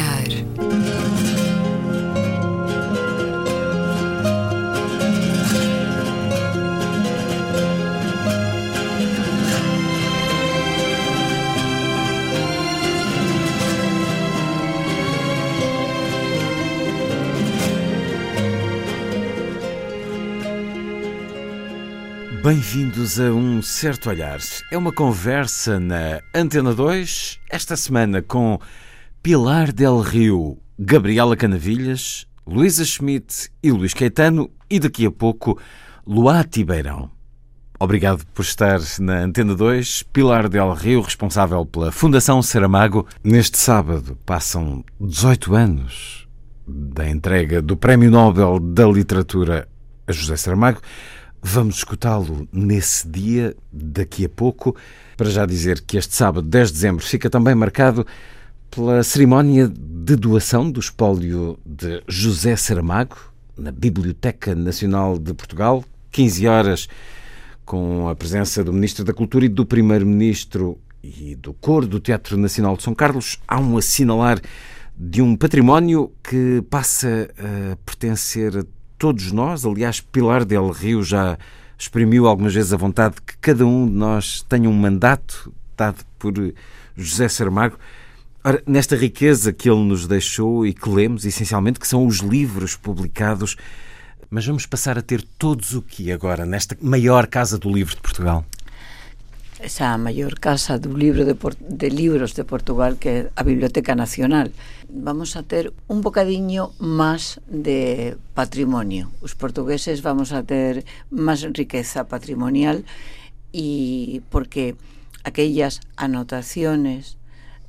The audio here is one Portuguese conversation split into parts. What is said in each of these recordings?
olhar. Bem-vindos a um certo olhar. É uma conversa na Antena 2, esta semana com Pilar Del Rio, Gabriela Canavilhas, Luísa Schmidt e Luís Caetano e daqui a pouco Luá Tibeirão. Obrigado por estar na Antena 2. Pilar Del Rio, responsável pela Fundação Saramago. Neste sábado passam 18 anos da entrega do Prémio Nobel da Literatura a José Saramago. Vamos escutá-lo nesse dia, daqui a pouco. Para já dizer que este sábado, 10 de dezembro, fica também marcado pela cerimónia de doação do espólio de José Saramago, na Biblioteca Nacional de Portugal, 15 horas, com a presença do Ministro da Cultura e do Primeiro-Ministro e do Coro do Teatro Nacional de São Carlos. Há um assinalar de um património que passa a pertencer a todos nós. Aliás, Pilar del Rio já exprimiu algumas vezes a vontade de que cada um de nós tenha um mandato dado por José Saramago. Ora, nesta riqueza que ele nos deixou e que lemos, essencialmente, que são os livros publicados, mas vamos passar a ter todos o que agora, nesta maior casa do livro de Portugal? esa maior casa do libro de, de de Portugal que é a Biblioteca Nacional. Vamos a ter un bocadiño máis de patrimonio. Os portugueses vamos a ter máis riqueza patrimonial e porque aquellas anotaciones,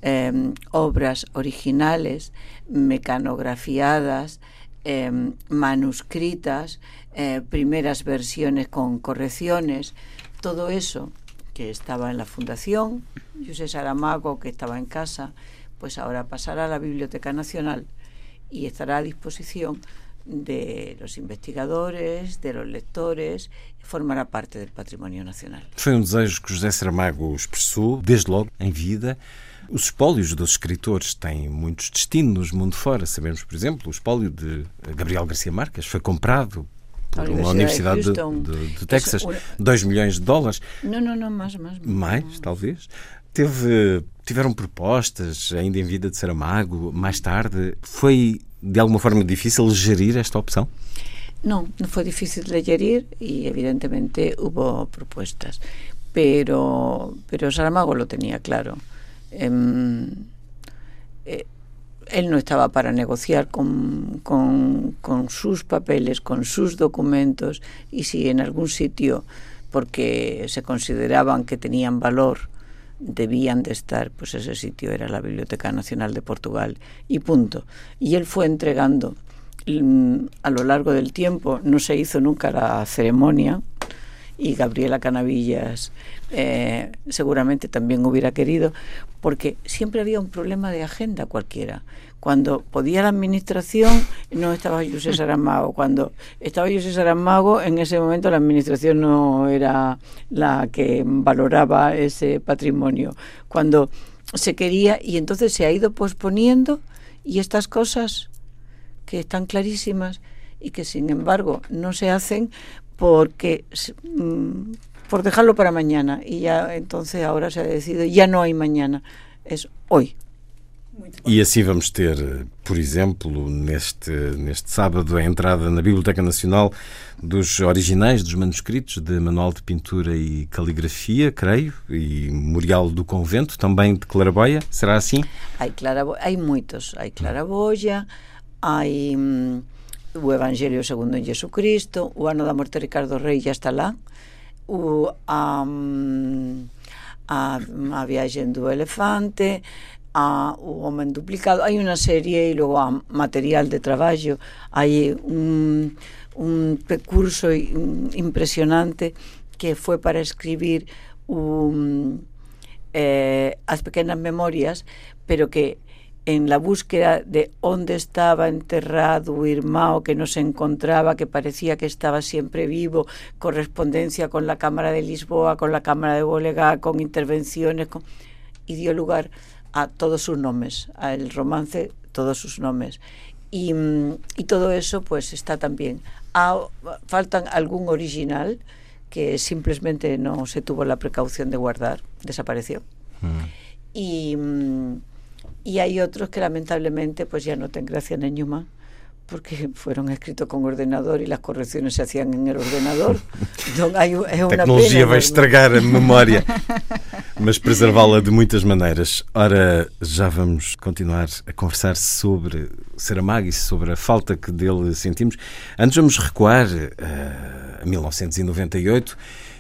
eh, obras originales, mecanografiadas, eh, manuscritas, eh, primeras versiones con correcciones, todo eso que estaba en la fundación, José Saramago, que estaba en casa, pues ahora pasará a la Biblioteca Nacional y estará a disposición de los investigadores, de los lectores, formará parte del patrimonio nacional. Foi um desejo que José Saramago expressou, desde logo, em vida. Os espólios dos escritores têm muitos destinos no mundo fora. Sabemos, por exemplo, o espólio de Gabriel Garcia Marques foi comprado por uma universidade de, de, de Texas, 2 milhões de dólares. Não, não, não, mais, mais. Mais, mais. talvez. Teve, tiveram propostas ainda em vida de Saramago, mais tarde. Foi de alguma forma difícil gerir esta opção? No, no fue difícil de gerir y evidentemente hubo propuestas, pero, pero Saramago lo tenía claro. Eh, eh, él no estaba para negociar con, sus papeles, con sus documentos, y si en algún sitio, porque se consideraban que tenían valor, debían de estar, pues ese sitio era la Biblioteca Nacional de Portugal, y punto. Y él fue entregando mm, a lo largo del tiempo, no se hizo nunca la ceremonia, y Gabriela Canavillas eh, seguramente también hubiera querido, porque siempre había un problema de agenda cualquiera. Cuando podía la administración no estaba José Saramago, cuando estaba José Saramago en ese momento la administración no era la que valoraba ese patrimonio. Cuando se quería y entonces se ha ido posponiendo y estas cosas que están clarísimas y que sin embargo no se hacen porque mm, por dejarlo para mañana y ya entonces ahora se ha decidido ya no hay mañana es hoy E assim vamos ter, por exemplo, neste, neste sábado, a entrada na Biblioteca Nacional dos originais dos manuscritos de Manual de Pintura e Caligrafia, creio, e Memorial do Convento, também de Claraboia. Será assim? Há Clarabo... muitos. Há Claraboia, há o Evangelio segundo en Jesucristo, o ano da morte de Ricardo Rei ya está lá, o, a, a, a viaxen do elefante, a o homem duplicado, hai unha serie e logo a material de traballo, hai un, un recurso impresionante que foi para escribir un, eh, as pequenas memorias, pero que en la búsqueda de onde estaba enterrado o irmão que no se encontraba, que parecía que estaba siempre vivo, correspondencia con la Cámara de Lisboa, con la Cámara de Bolegá, con intervenciones, con... y dio lugar a todos sus nombres, al romance todos sus nombres. Y, y todo eso pues está también. Ah, faltan algún original que simplemente no se tuvo la precaución de guardar, desapareció. Mm. Y, y hay otros que lamentablemente pues ya no tienen gracia nenhuma porque fueron escritos con ordenador e as correcciones se hacían en el ordenador. Então, é uma tecnologia vai estragar a memória, mas preservá-la de muitas maneiras. Ora, já vamos continuar a conversar sobre Saramago e sobre a falta que dele sentimos. Antes vamos recuar uh, a 1998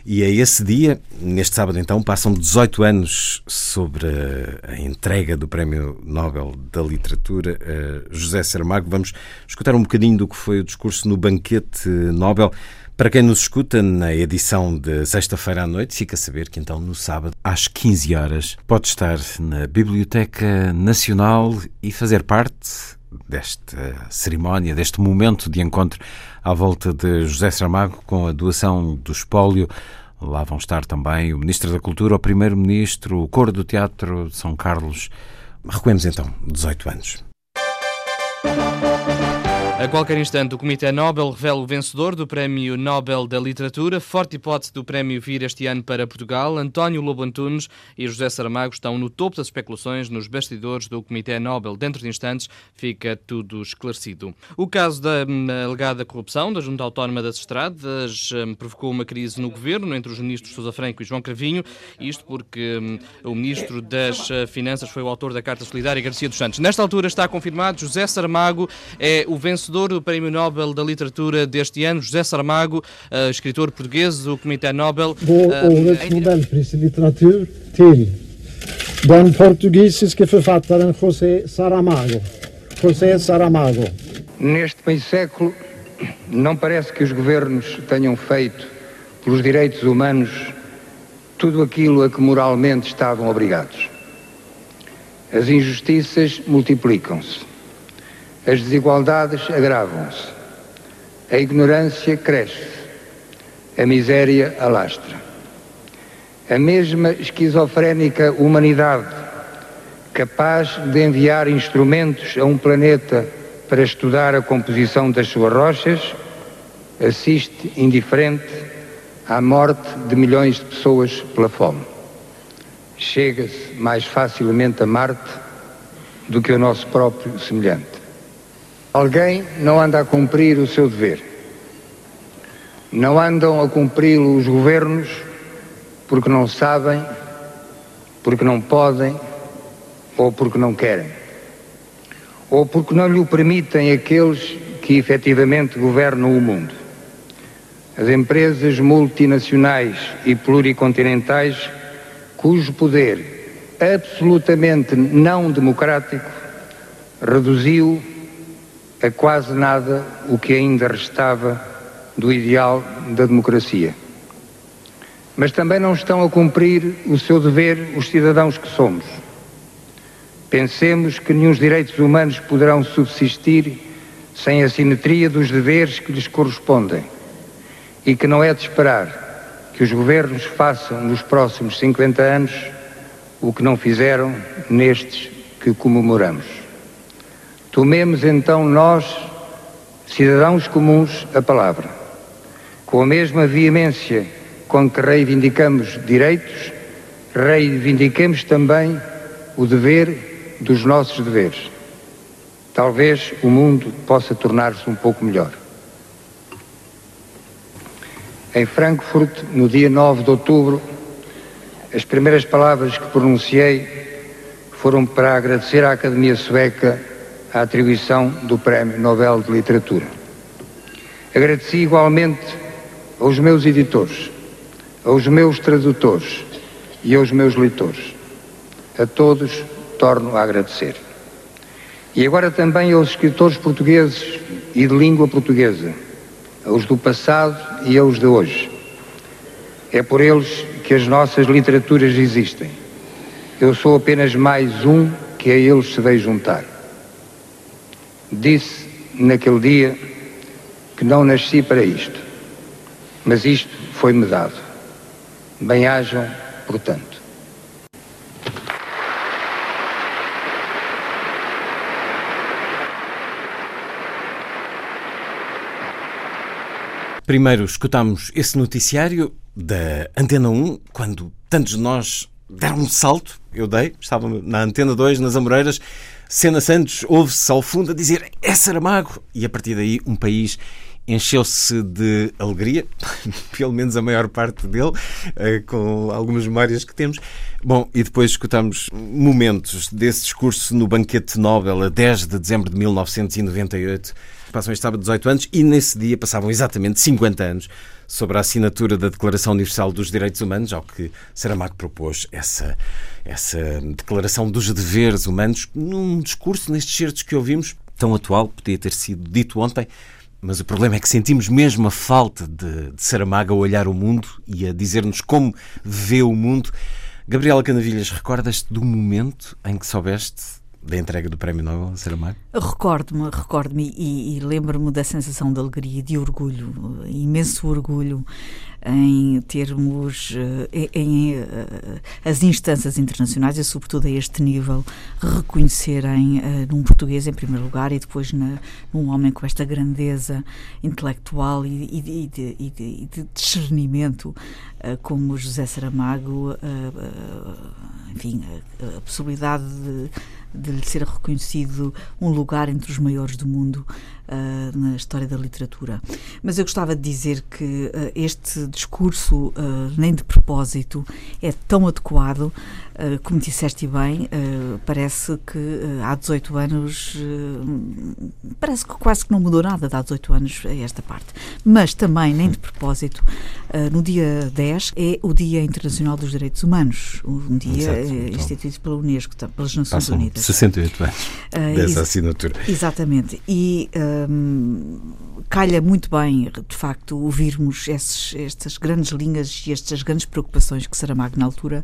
e a esse dia, neste sábado então, passam 18 anos sobre a, entrega do Prémio Nobel da Literatura a José Saramago. Vamos escutar um bocadinho do que foi o discurso no banquete Nobel. Para quem nos escuta na edição de sexta-feira à noite, fica a saber que então no sábado, às 15 horas, pode estar na Biblioteca Nacional e fazer parte desta cerimónia, deste momento de encontro à volta de José Saramago com a doação do espólio. Lá vão estar também o Ministro da Cultura, o Primeiro-Ministro, o Coro do Teatro de São Carlos. Recuemos então 18 anos. A qualquer instante, o Comitê Nobel revela o vencedor do Prémio Nobel da Literatura. Forte hipótese do prémio vir este ano para Portugal. António Lobo Antunes e José Saramago estão no topo das especulações nos bastidores do Comitê Nobel. Dentro de instantes fica tudo esclarecido. O caso da hum, alegada corrupção da Junta Autónoma das Estradas hum, provocou uma crise no governo entre os ministros Sousa Franco e João Cravinho. Isto porque hum, o ministro das eh, Finanças foi o autor da Carta Solidária Garcia dos Santos. Nesta altura está confirmado José Saramago é o vencedor vencedor do Prémio Nobel da Literatura deste ano, José Saramago, uh, escritor português do Comitê Nobel. Årets Nobelpris i litteratur till den portugisiske författaren José Saramago. José Saramago. Neste meio século, não parece que os governos tenham feito pelos direitos humanos tudo aquilo a que moralmente estavam obrigados. As injustiças multiplicam-se as desigualdades agravam-se, a ignorância cresce, a miséria alastra. A mesma esquizofrénica humanidade, capaz de enviar instrumentos a um planeta para estudar a composição das suas rochas, assiste indiferente à morte de milhões de pessoas pela fome. Chega-se mais facilmente a Marte do que o nosso próprio semelhante. Alguém não anda a cumprir o seu dever. Não andam a cumpri-lo os governos porque não sabem, porque não podem ou porque não querem. Ou porque não lhe permitem aqueles que efetivamente governam o mundo. As empresas multinacionais e pluricontinentais, cujo poder absolutamente não democrático reduziu a quase nada o que ainda restava do ideal da democracia. Mas também não estão a cumprir o seu dever os cidadãos que somos. Pensemos que nenhum direitos humanos poderão subsistir sem a simetria dos deveres que lhes correspondem e que não é de esperar que os governos façam nos próximos 50 anos o que não fizeram nestes que comemoramos. Tomemos então nós, cidadãos comuns, a palavra. Com a mesma veemência com que reivindicamos direitos, reivindiquemos também o dever dos nossos deveres. Talvez o mundo possa tornar-se um pouco melhor. Em Frankfurt, no dia 9 de outubro, as primeiras palavras que pronunciei foram para agradecer à Academia Sueca a atribuição do Prémio Nobel de Literatura. Agradeci igualmente aos meus editores, aos meus tradutores e aos meus leitores. A todos torno a agradecer. E agora também aos escritores portugueses e de língua portuguesa, aos do passado e aos de hoje. É por eles que as nossas literaturas existem. Eu sou apenas mais um que a eles se veio juntar disse naquele dia que não nasci para isto, mas isto foi-me dado. Bem-ajam, portanto. Primeiro escutamos esse noticiário da Antena 1, quando tantos de nós deram um salto, eu dei, estava na Antena 2, nas Amoreiras, Sena Santos ouve-se ao fundo a dizer é Saramago, e a partir daí um país encheu-se de alegria, pelo menos a maior parte dele, eh, com algumas memórias que temos. Bom, e depois escutamos momentos desse discurso no Banquete Nobel a 10 de dezembro de 1998. Passam este sábado 18 anos e nesse dia passavam exatamente 50 anos sobre a assinatura da Declaração Universal dos Direitos Humanos, ao que Saramago propôs essa, essa Declaração dos Deveres Humanos num discurso nestes certos que ouvimos, tão atual, podia ter sido dito ontem, mas o problema é que sentimos mesmo a falta de, de Saramago a olhar o mundo e a dizer-nos como vê o mundo. Gabriela Canavilhas, recordas-te do momento em que soubeste da entrega do Prémio Nobel Saramago? Recordo-me, recordo-me e, e lembro-me da sensação de alegria e de orgulho, imenso orgulho em termos eh, em, em, eh, as instâncias internacionais e sobretudo a este nível reconhecerem uh, num português em primeiro lugar e depois na, num homem com esta grandeza intelectual e, e, e, de, e de, discernimento uh, como José Saramago uh, enfim a, a possibilidade de de lhe ser reconhecido um lugar entre os maiores do mundo uh, na história da literatura. Mas eu gostava de dizer que uh, este discurso, uh, nem de propósito, é tão adequado, como disseste bem, parece que há 18 anos, parece que quase que não mudou nada de há 18 anos a esta parte. Mas também, nem de propósito, no dia 10 é o Dia Internacional dos Direitos Humanos, um dia Exato, instituído pela Unesco, pelas Nações Passam Unidas. 68 anos dessa assinatura. Exatamente. E calha muito bem, de facto, ouvirmos esses, estas grandes linhas e estas grandes preocupações que Saramago, na altura,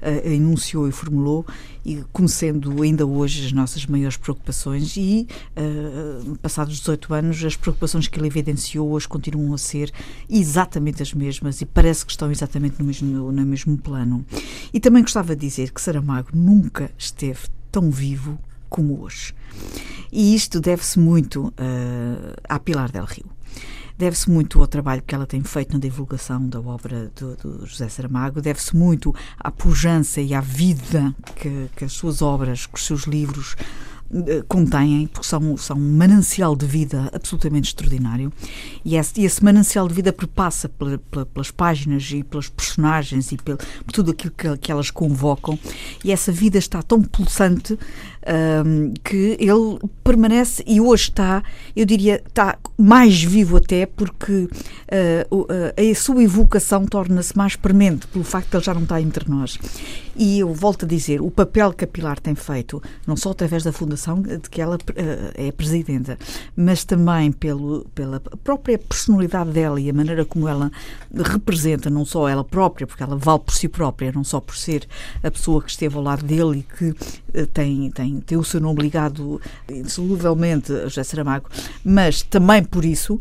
uh, enunciou e formulou, e como sendo ainda hoje as nossas maiores preocupações, e, uh, passados 18 anos, as preocupações que ele evidenciou hoje continuam a ser exatamente as mesmas e parece que estão exatamente no mesmo, no mesmo plano. E também gostava de dizer que Saramago nunca esteve tão vivo como hoje. E isto deve-se muito uh, à Pilar del Rio. Deve-se muito ao trabalho que ela tem feito na divulgação da obra do, do José Saramago, deve-se muito à pujança e à vida que, que as suas obras, que os seus livros eh, contêm, porque são, são um manancial de vida absolutamente extraordinário. E esse, e esse manancial de vida perpassa pela, pela, pelas páginas e pelas personagens e por tudo aquilo que, que elas convocam. E essa vida está tão pulsante que ele permanece e hoje está, eu diria, está mais vivo até porque uh, uh, a sua evocação torna-se mais premente pelo facto de ele já não estar entre nós. E eu volto a dizer, o papel que a Pilar tem feito, não só através da fundação de que ela uh, é presidenta, mas também pelo, pela própria personalidade dela e a maneira como ela representa, não só ela própria, porque ela vale por si própria, não só por ser a pessoa que esteve ao lado dele e que tem, tem tem, o seu nome ligado insoluvelmente a José Saramago, mas também por isso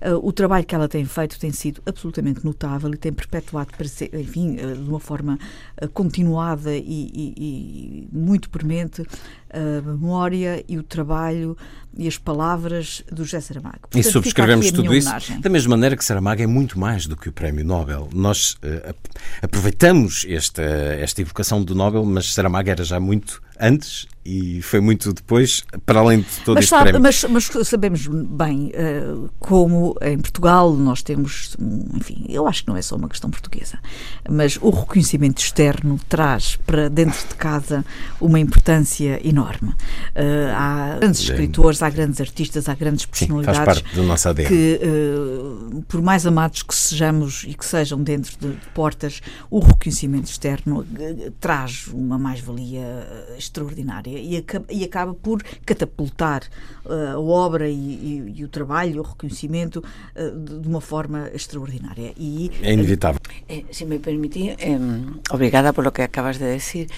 Uh, o trabalho que ela tem feito tem sido absolutamente notável e tem perpetuado, enfim, uh, de uma forma uh, continuada e, e, e, muito premente a memória e o trabalho e as palavras do José Saramago. Portanto, e subscrevemos tudo isso da mesma maneira que Saramago é muito mais do que o Prémio Nobel. Nós aproveitamos esta, esta evocação do Nobel, mas Saramago era já muito antes e foi muito depois, para além de todo mas este sabe, prémio. Mas, mas, sabemos bem uh, como em Portugal nós temos, enfim, eu acho que não é só uma questão portuguesa, mas o reconhecimento externo traz para dentro de casa uma importância enorme. Uh, há grandes escritores, há grandes artistas, há grandes personalidades Sim, faz parte do nosso ADN. que, uh, por mais amados que sejamos e que sejam dentro de portas, o reconhecimento externo traz uma mais-valia extraordinária e acaba, e acaba por catapultar a obra e, e, e, o trabalho, o reconhecimento de, de, uma forma extraordinária. E, é inevitável. Eh, se me permitís, eh, obrigada por lo que acabas de decir,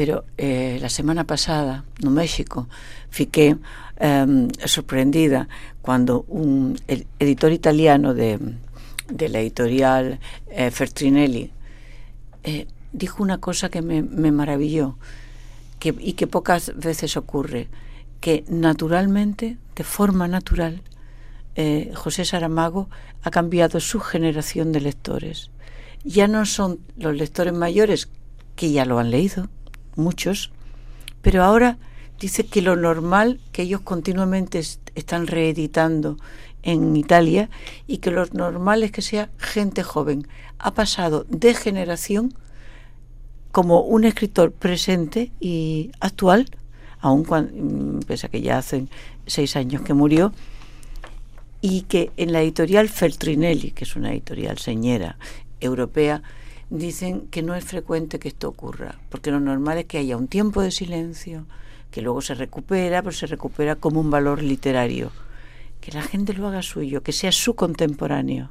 pero eh, la semana pasada no México fiqué sorprendida cuando un el editor italiano de, la editorial Fertrinelli dijo una cosa que me, me maravilló que, y que pocas veces ocurre, que naturalmente, de forma natural, eh, José Saramago ha cambiado su generación de lectores. Ya no son los lectores mayores que ya lo han leído, muchos, pero ahora dice que lo normal que ellos continuamente están reeditando en Italia y que lo normal es que sea gente joven. Ha pasado de generación como un escritor presente y actual, aun cuando, mm, pese a que ya hace seis años que murió, y que en la editorial Feltrinelli, que es una editorial señera europea, dicen que no es frecuente que esto ocurra, porque lo normal es que haya un tiempo de silencio, que luego se recupera, pero se recupera como un valor literario. Que la gente lo haga suyo, que sea su contemporáneo.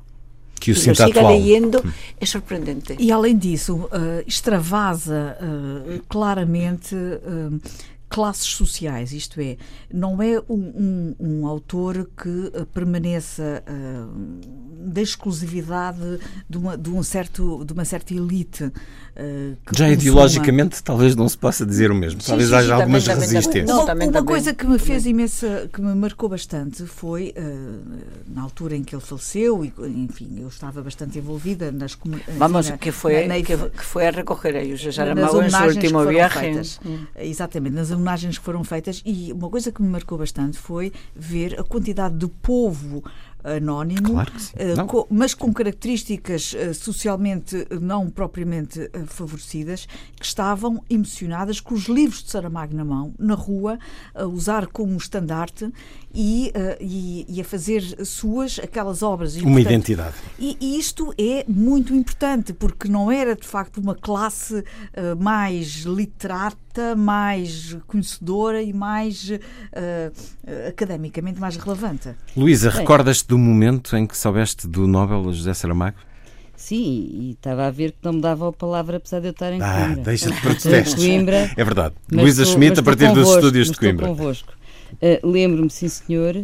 Que o lo siga atual. leyendo é surpreendente. E além disso, uh, extravasa uh, claramente uh, classes sociais, isto é, não é um, um, um autor que uh, permaneça uh, da exclusividade de uma, de, um certo, de uma certa elite. Uh, Já consuma... ideologicamente talvez não se possa dizer o mesmo, Sim, talvez sim, haja sim, algumas também, também, resistências. Não, uma, também, uma também, coisa que me fez também. imensa, que me marcou bastante foi na altura em que ele faleceu, e enfim, eu estava bastante envolvida nas Vamos, na, que foi, na, na, que, que foi a recoger a José Saramago em seu último viagem. Feitas, hum. Exatamente, nas homenagens que foram feitas e uma coisa que me marcou bastante foi ver a quantidade de povo anónimo, claro uh, com, mas com características uh, socialmente não propriamente uh, favorecidas, que estavam emocionadas com os livros de Saramago na mão, na rua, a usar como estandarte e, e, e, a fazer suas aquelas obras. E, uma portanto, identidade. E, e, isto é muito importante, porque não era de facto uma classe mais literata, mais conhecedora e mais academicamente mais relevante. Luísa, recordas-te do momento em que soubeste do Nobel José Saramago? Sim, e estava a ver que não me dava a palavra apesar de eu estar em ah, Coimbra. deixa de protestos. Coimbra, é verdade. Luísa Schmidt, a partir convosco, dos estúdios de Coimbra. Estou convosco. Uh, Lembro-me, sim senhor,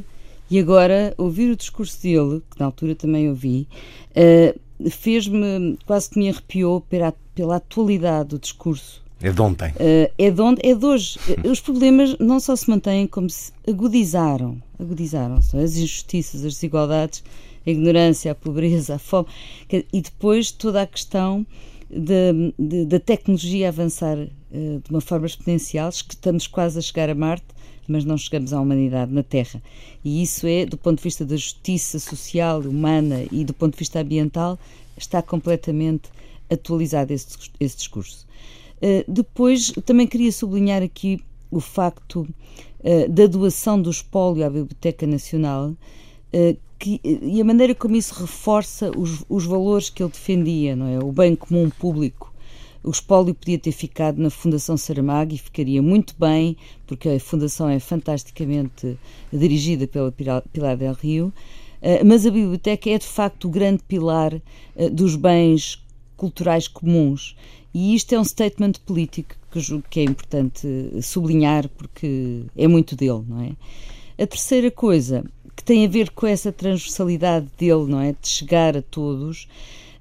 e agora ouvir o discurso dele, que na altura também ouvi, uh, fez-me, quase que me arrepiou pela, pela atualidade do discurso. É de ontem. Uh, é, de onde, é de hoje. Os problemas não só se mantêm, como se agudizaram. Agudizaram-se. As injustiças, as desigualdades, a ignorância, a pobreza, a fome. E depois toda a questão da tecnologia avançar uh, de uma forma exponencial, que estamos quase a chegar a Marte, mas não chegamos à humanidade na Terra. E isso é, do ponto de vista da justiça social, humana e do ponto de vista ambiental, está completamente atualizado esse, esse discurso. Uh, depois, também queria sublinhar aqui o facto uh, da doação do espólio à Biblioteca Nacional uh, que, e a maneira como isso reforça os, os, valores que ele defendia, não é? O bem comum público. O espólio podia ter ficado na Fundação Saramago e ficaria muito bem, porque a Fundação é fantasticamente dirigida pela Pilar del Rio, mas a biblioteca é de facto o grande pilar dos bens culturais comuns e isto é um statement político que julgo que é importante sublinhar porque é muito dele, não é? A terceira coisa que tem a ver com essa transversalidade dele, não é? De chegar a todos,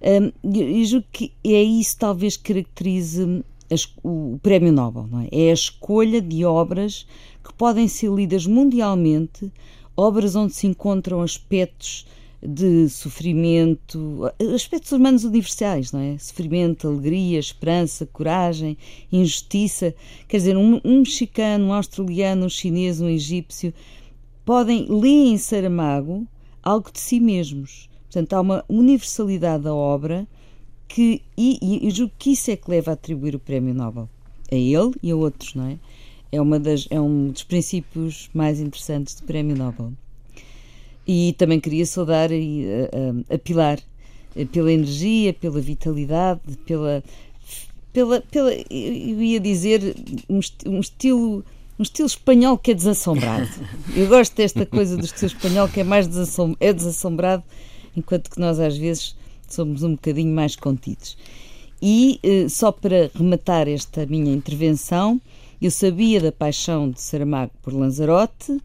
um, eu julgo que é isso talvez que caracterize as, o Prémio Nobel, não é? É a escolha de obras que podem ser lidas mundialmente, obras onde se encontram aspectos de sofrimento, aspectos humanos universais, não é? Sofrimento, alegria, esperança, coragem, injustiça. Quer dizer, um, um mexicano, um australiano, um chinês, um egípcio podem ler em Saramago algo de si mesmos. Portanto, há uma universalidade da obra que, e, e, julgo que isso é que leva a atribuir o Prémio Nobel a ele e a outros, não é? É, uma das, é um dos princípios mais interessantes do Prémio Nobel. E também queria saudar a, a, a Pilar pela energia, pela vitalidade, pela, pela, pela eu ia dizer um, um estilo um estilo espanhol que é desassombrado. Eu gosto desta coisa do estilo espanhol que é mais desassom é desassombrado, enquanto que nós às vezes somos um bocadinho mais contidos. E eh, só para rematar esta minha intervenção, eu sabia da paixão de Saramago por Lanzarote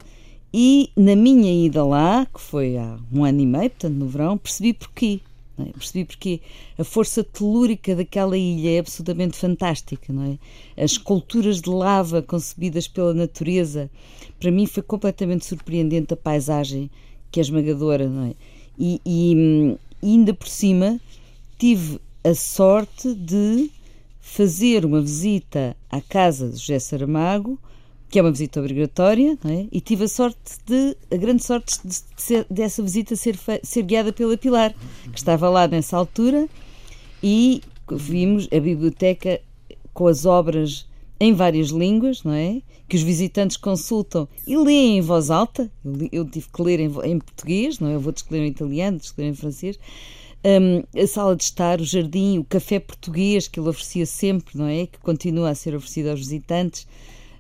e na minha ida lá, que foi há um ano e meio, portanto no verão, percebi porquê. É? Percebi porque a força telúrica daquela ilha é absolutamente fantástica, não é? As esculturas de lava concebidas pela natureza, para mim foi completamente surpreendente a paisagem que é esmagadora, não é? E, e, e ainda por cima tive a sorte de fazer uma visita à casa de José Saramago, que é uma visita obrigatória, é? e tive a sorte de, a grande sorte de, ser, dessa visita ser, ser guiada pela Pilar, que estava lá nessa altura, e vimos a biblioteca com as obras em várias línguas, não é? Que os visitantes consultam e leem em voz alta. Eu, eu tive que ler em, em, português, não é? Eu vou ler em italiano, ler em francês. Um, a sala de estar, o jardim, o café português que ele oferecia sempre, não é? Que continua a ser oferecido aos visitantes.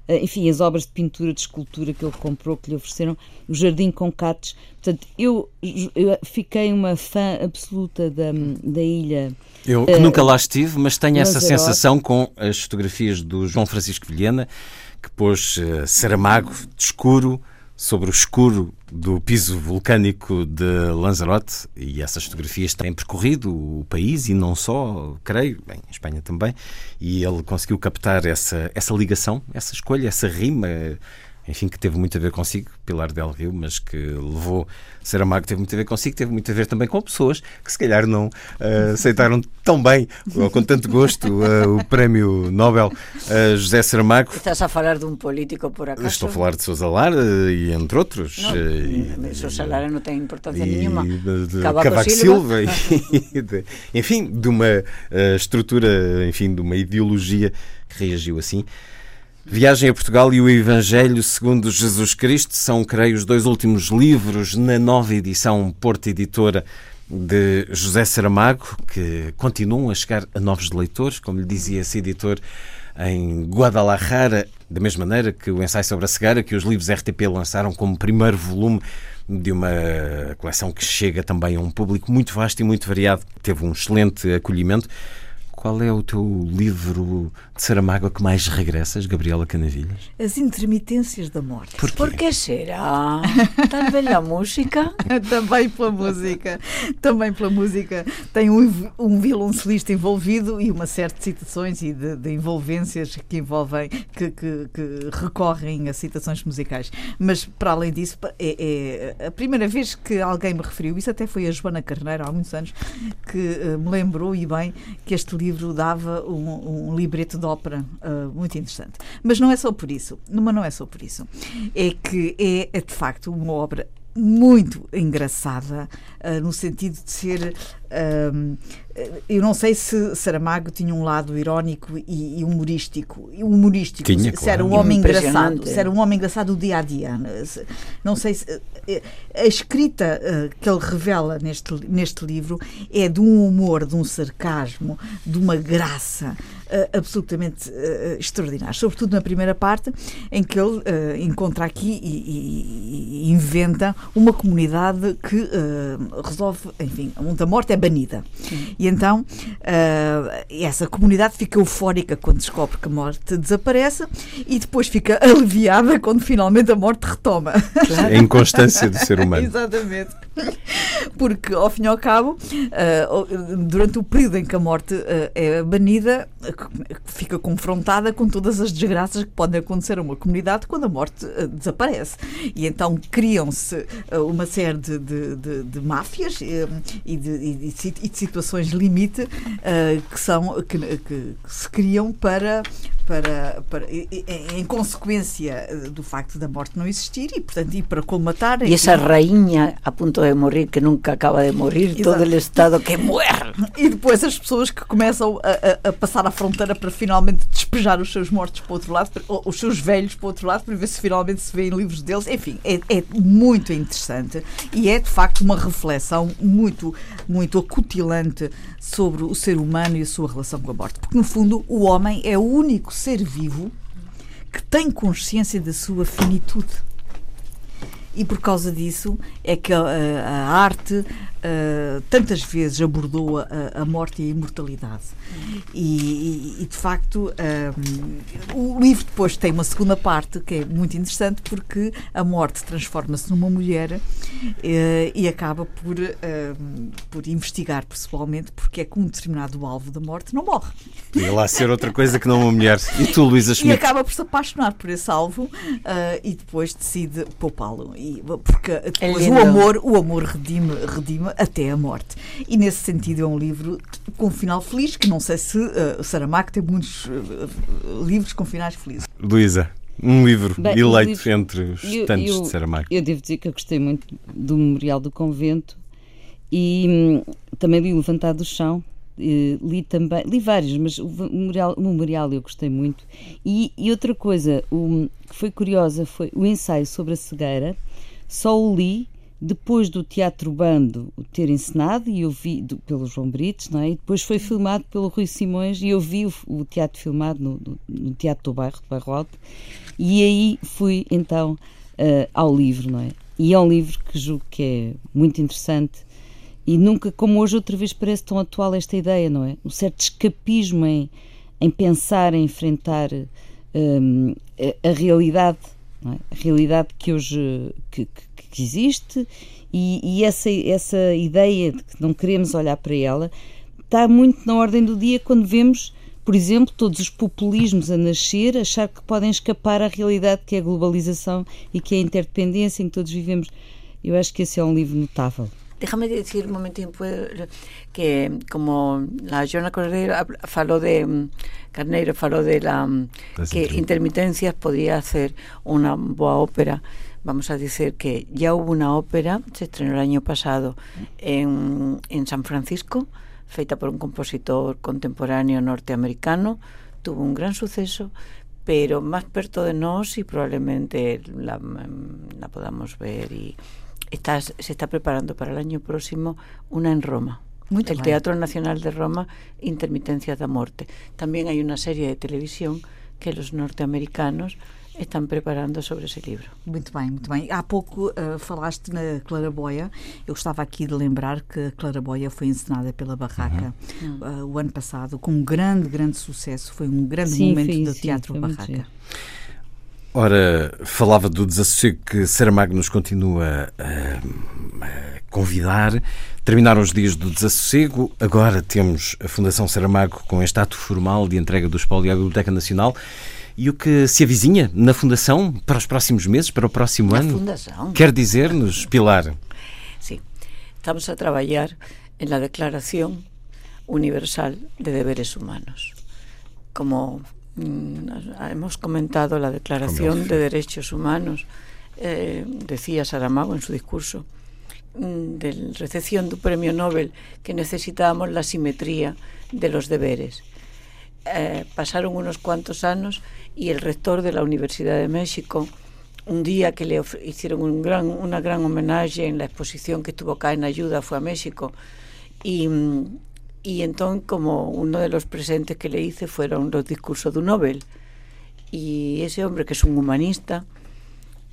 Uh, enfim, as obras de pintura, de escultura que ele comprou, que lhe ofereceram, o jardim com cates. Portanto, eu, eu fiquei uma fã absoluta da, da ilha. Eu que uh, nunca lá estive, mas tenho essa sensação com as fotografias do João Francisco Vilhena, que pôs uh, Saramago de escuro sobre o escuro do piso vulcânico de Lanzarote e essas fotografias têm percorrido o país e não só, creio, bem, em Espanha também, e ele conseguiu captar essa, essa ligação, essa escolha, essa rima enfim, que teve muito a ver consigo, Pilar Del Rio, mas que levou Saramago, teve muito a ver consigo, teve muito a ver também com pessoas que se calhar não uh, aceitaram tão bem, ou com tanto gosto, uh, o prémio Nobel uh, José Saramago. Estás a falar de um político, por acaso? Estou a falar de Sousa Lara e entre outros. Não, e, Sousa Lara não tem importância e nenhuma. De, de Cavaco, Cavaco Silva. e de, enfim, de uma estrutura, enfim, de uma ideologia que reagiu assim. Viagem a Portugal e o Evangelho segundo Jesus Cristo são, creio, os dois últimos livros na nova edição Porta Editora de José Saramago, que continuam a chegar a novos leitores, como lhe dizia esse editor em Guadalajara, da mesma maneira que o ensaio sobre a cegueira, que os livros RTP lançaram como primeiro volume de uma coleção que chega também a um público muito vasto e muito variado. Teve um excelente acolhimento. Qual é o teu livro de Saramago que mais regressas, Gabriela Canavilhas? As Intermitências da Morte. Por Por que será? Também a música? Também pela música. Também pela música. Tem um, um violoncelista envolvido e uma série de citações e de, de envolvências que envolvem, que, que, que, recorrem a citações musicais. Mas, para além disso, é, é, a primeira vez que alguém me referiu, isso até foi a Joana Carneiro, há muitos anos, que uh, me lembrou e bem que este livro livro dava um, um libreto de ópera uh, muito interessante. Mas não é só por isso. Mas não é só por isso. É que é, é de facto uma obra muito engraçada, uh, no sentido de ser. Uh, eu não sei se Saramago tinha um lado irónico e, e humorístico. Humorístico, tinha, se claro. era um homem engraçado, se era um homem engraçado do dia a dia. Não sei se. A escrita uh, que ele revela neste, neste livro é de um humor, de um sarcasmo, de uma graça uh, absolutamente uh, extraordinários, sobretudo na primeira parte, em que ele uh, encontra aqui e, e, e, inventa uma comunidade que resolve, enfim, onde a morte é banida. Sim. E então essa comunidade fica eufórica quando descobre que a morte desaparece e depois fica aliviada quando finalmente a morte retoma. Claro. A inconstância do ser humano. Exatamente. Porque, ao fim e ao cabo, durante o período em que a morte é banida, fica confrontada com todas as desgraças que podem acontecer a uma comunidade quando a morte desaparece. E então criam-se uma série de, de, de, de máfias de, e, de, situações limite que são que, que, que, se criam para para, para em, consequência do facto da morte não existir e portanto e para colmatar e essa rainha a ponto de morrer que nunca acaba de morrer Exato. todo o estado que morre e depois as pessoas que começam a, a, a passar a fronteira para finalmente despejar os seus mortos para o outro lado, os seus velhos para o outro lado, para ver se finalmente se vêem livros deles. Enfim, é, é muito interessante e é de facto uma reflexão muito, muito acutilante sobre o ser humano e a sua relação com a morte. Porque, no fundo, o homem é o único ser vivo que tem consciência da sua finitude e por causa disso é que a, a arte, uh, tantas vezes abordou a, a, morte e a imortalidade. E, e, e de facto, um, o livro depois tem uma segunda parte que é muito interessante porque a morte transforma-se numa mulher uh, e acaba por, uh, por investigar pessoalmente porque é que um determinado alvo da morte não morre. Podia lá ser outra coisa que não uma mulher. E tu, Luísa Schmidt? E acaba por se apaixonar por esse alvo e depois decide poupá-lo. Porque depois é o amor, o amor redime, redime até a morte. E nesse sentido é um livro com um final feliz, que não sei se uh, Saramago tem muitos uh, livros com finais felizes. Luísa, um livro Bem, eleito livro, entre os eu, tantos eu, de Saramago. Eu devo dizer que eu gostei muito do Memorial do Convento e hum, também li o Levantado do Chão. li também, li vários, mas o memorial, o memorial eu gostei muito. E, e outra coisa o, que foi curiosa foi o ensaio sobre a cegueira. Só o li depois do Teatro Bando ter encenado, e eu vi do, pelo João Brites, não é? e depois foi filmado pelo Rui Simões, e eu vi o, o teatro filmado no, no, no, Teatro do Bairro, do Bairro Alto, e aí fui então uh, ao livro, não é? E é um livro que julgo que é muito interessante, e nunca, como hoje outra vez parece tão atual esta ideia, não é? Um certo escapismo em, em pensar, em enfrentar um, a, a, realidade, é? a realidade que hoje que, que que existe e, e, essa, essa ideia de que não queremos olhar para ela está muito na ordem do dia quando vemos, por exemplo, todos os populismos a nascer, achar que podem escapar à realidade que é a globalização e que é a interdependência em que todos vivemos. Eu acho que esse é um livro notável. Déjame decir un momentín pues, que como la Joana Correiro faló de Carneiro faló de la que intermitencias podía hacer una boa ópera vamos a decir que ya hubo una ópera, se estrenó el año pasado en, en San Francisco, feita por un compositor contemporáneo norteamericano, tuvo un gran suceso, pero más perto de nos y probablemente la, la podamos ver y está, se está preparando para el año próximo una en Roma. Muy el Teatro Nacional de Roma, Intermitencias da Morte. También hay una serie de televisión que los norteamericanos estão preparando sobre esse livro. Muito bem, muito bem. Há pouco uh, falaste na Claraboia. Eu gostava aqui de lembrar que a Claraboia foi encenada pela Barraca uhum. uh, o ano passado, com um grande, grande sucesso. Foi um grande sim, momento sim, do sim, Teatro Barraca. Ora, falava do desassossego que Saramago nos continua a, a convidar. Terminaram os dias do desassossego, agora temos a Fundação Saramago com este ato formal de entrega do espólio à Biblioteca Nacional. E o que se avizinha na Fundação para os próximos meses, para o próximo na ano? Fundação. Quer dizer-nos, Pilar? Sim. Estamos a trabalhar na Declaração Universal de Deberes Humanos. Como mm, hemos comentado, la Declaración de Derechos Humanos, eh, decía Saramago en su discurso, mm, de recepción do Premio Nobel, que necesitábamos la simetría de los deberes. Eh, pasaron unos cuantos anos y el rector de la Universidad de México, un día que le hicieron un gran, una gran homenaje en la exposición que estuvo acá en Ayuda, fue a México, y, y entonces como uno de los presentes que le hice fueron los discursos de un Nobel, y ese hombre que es un humanista,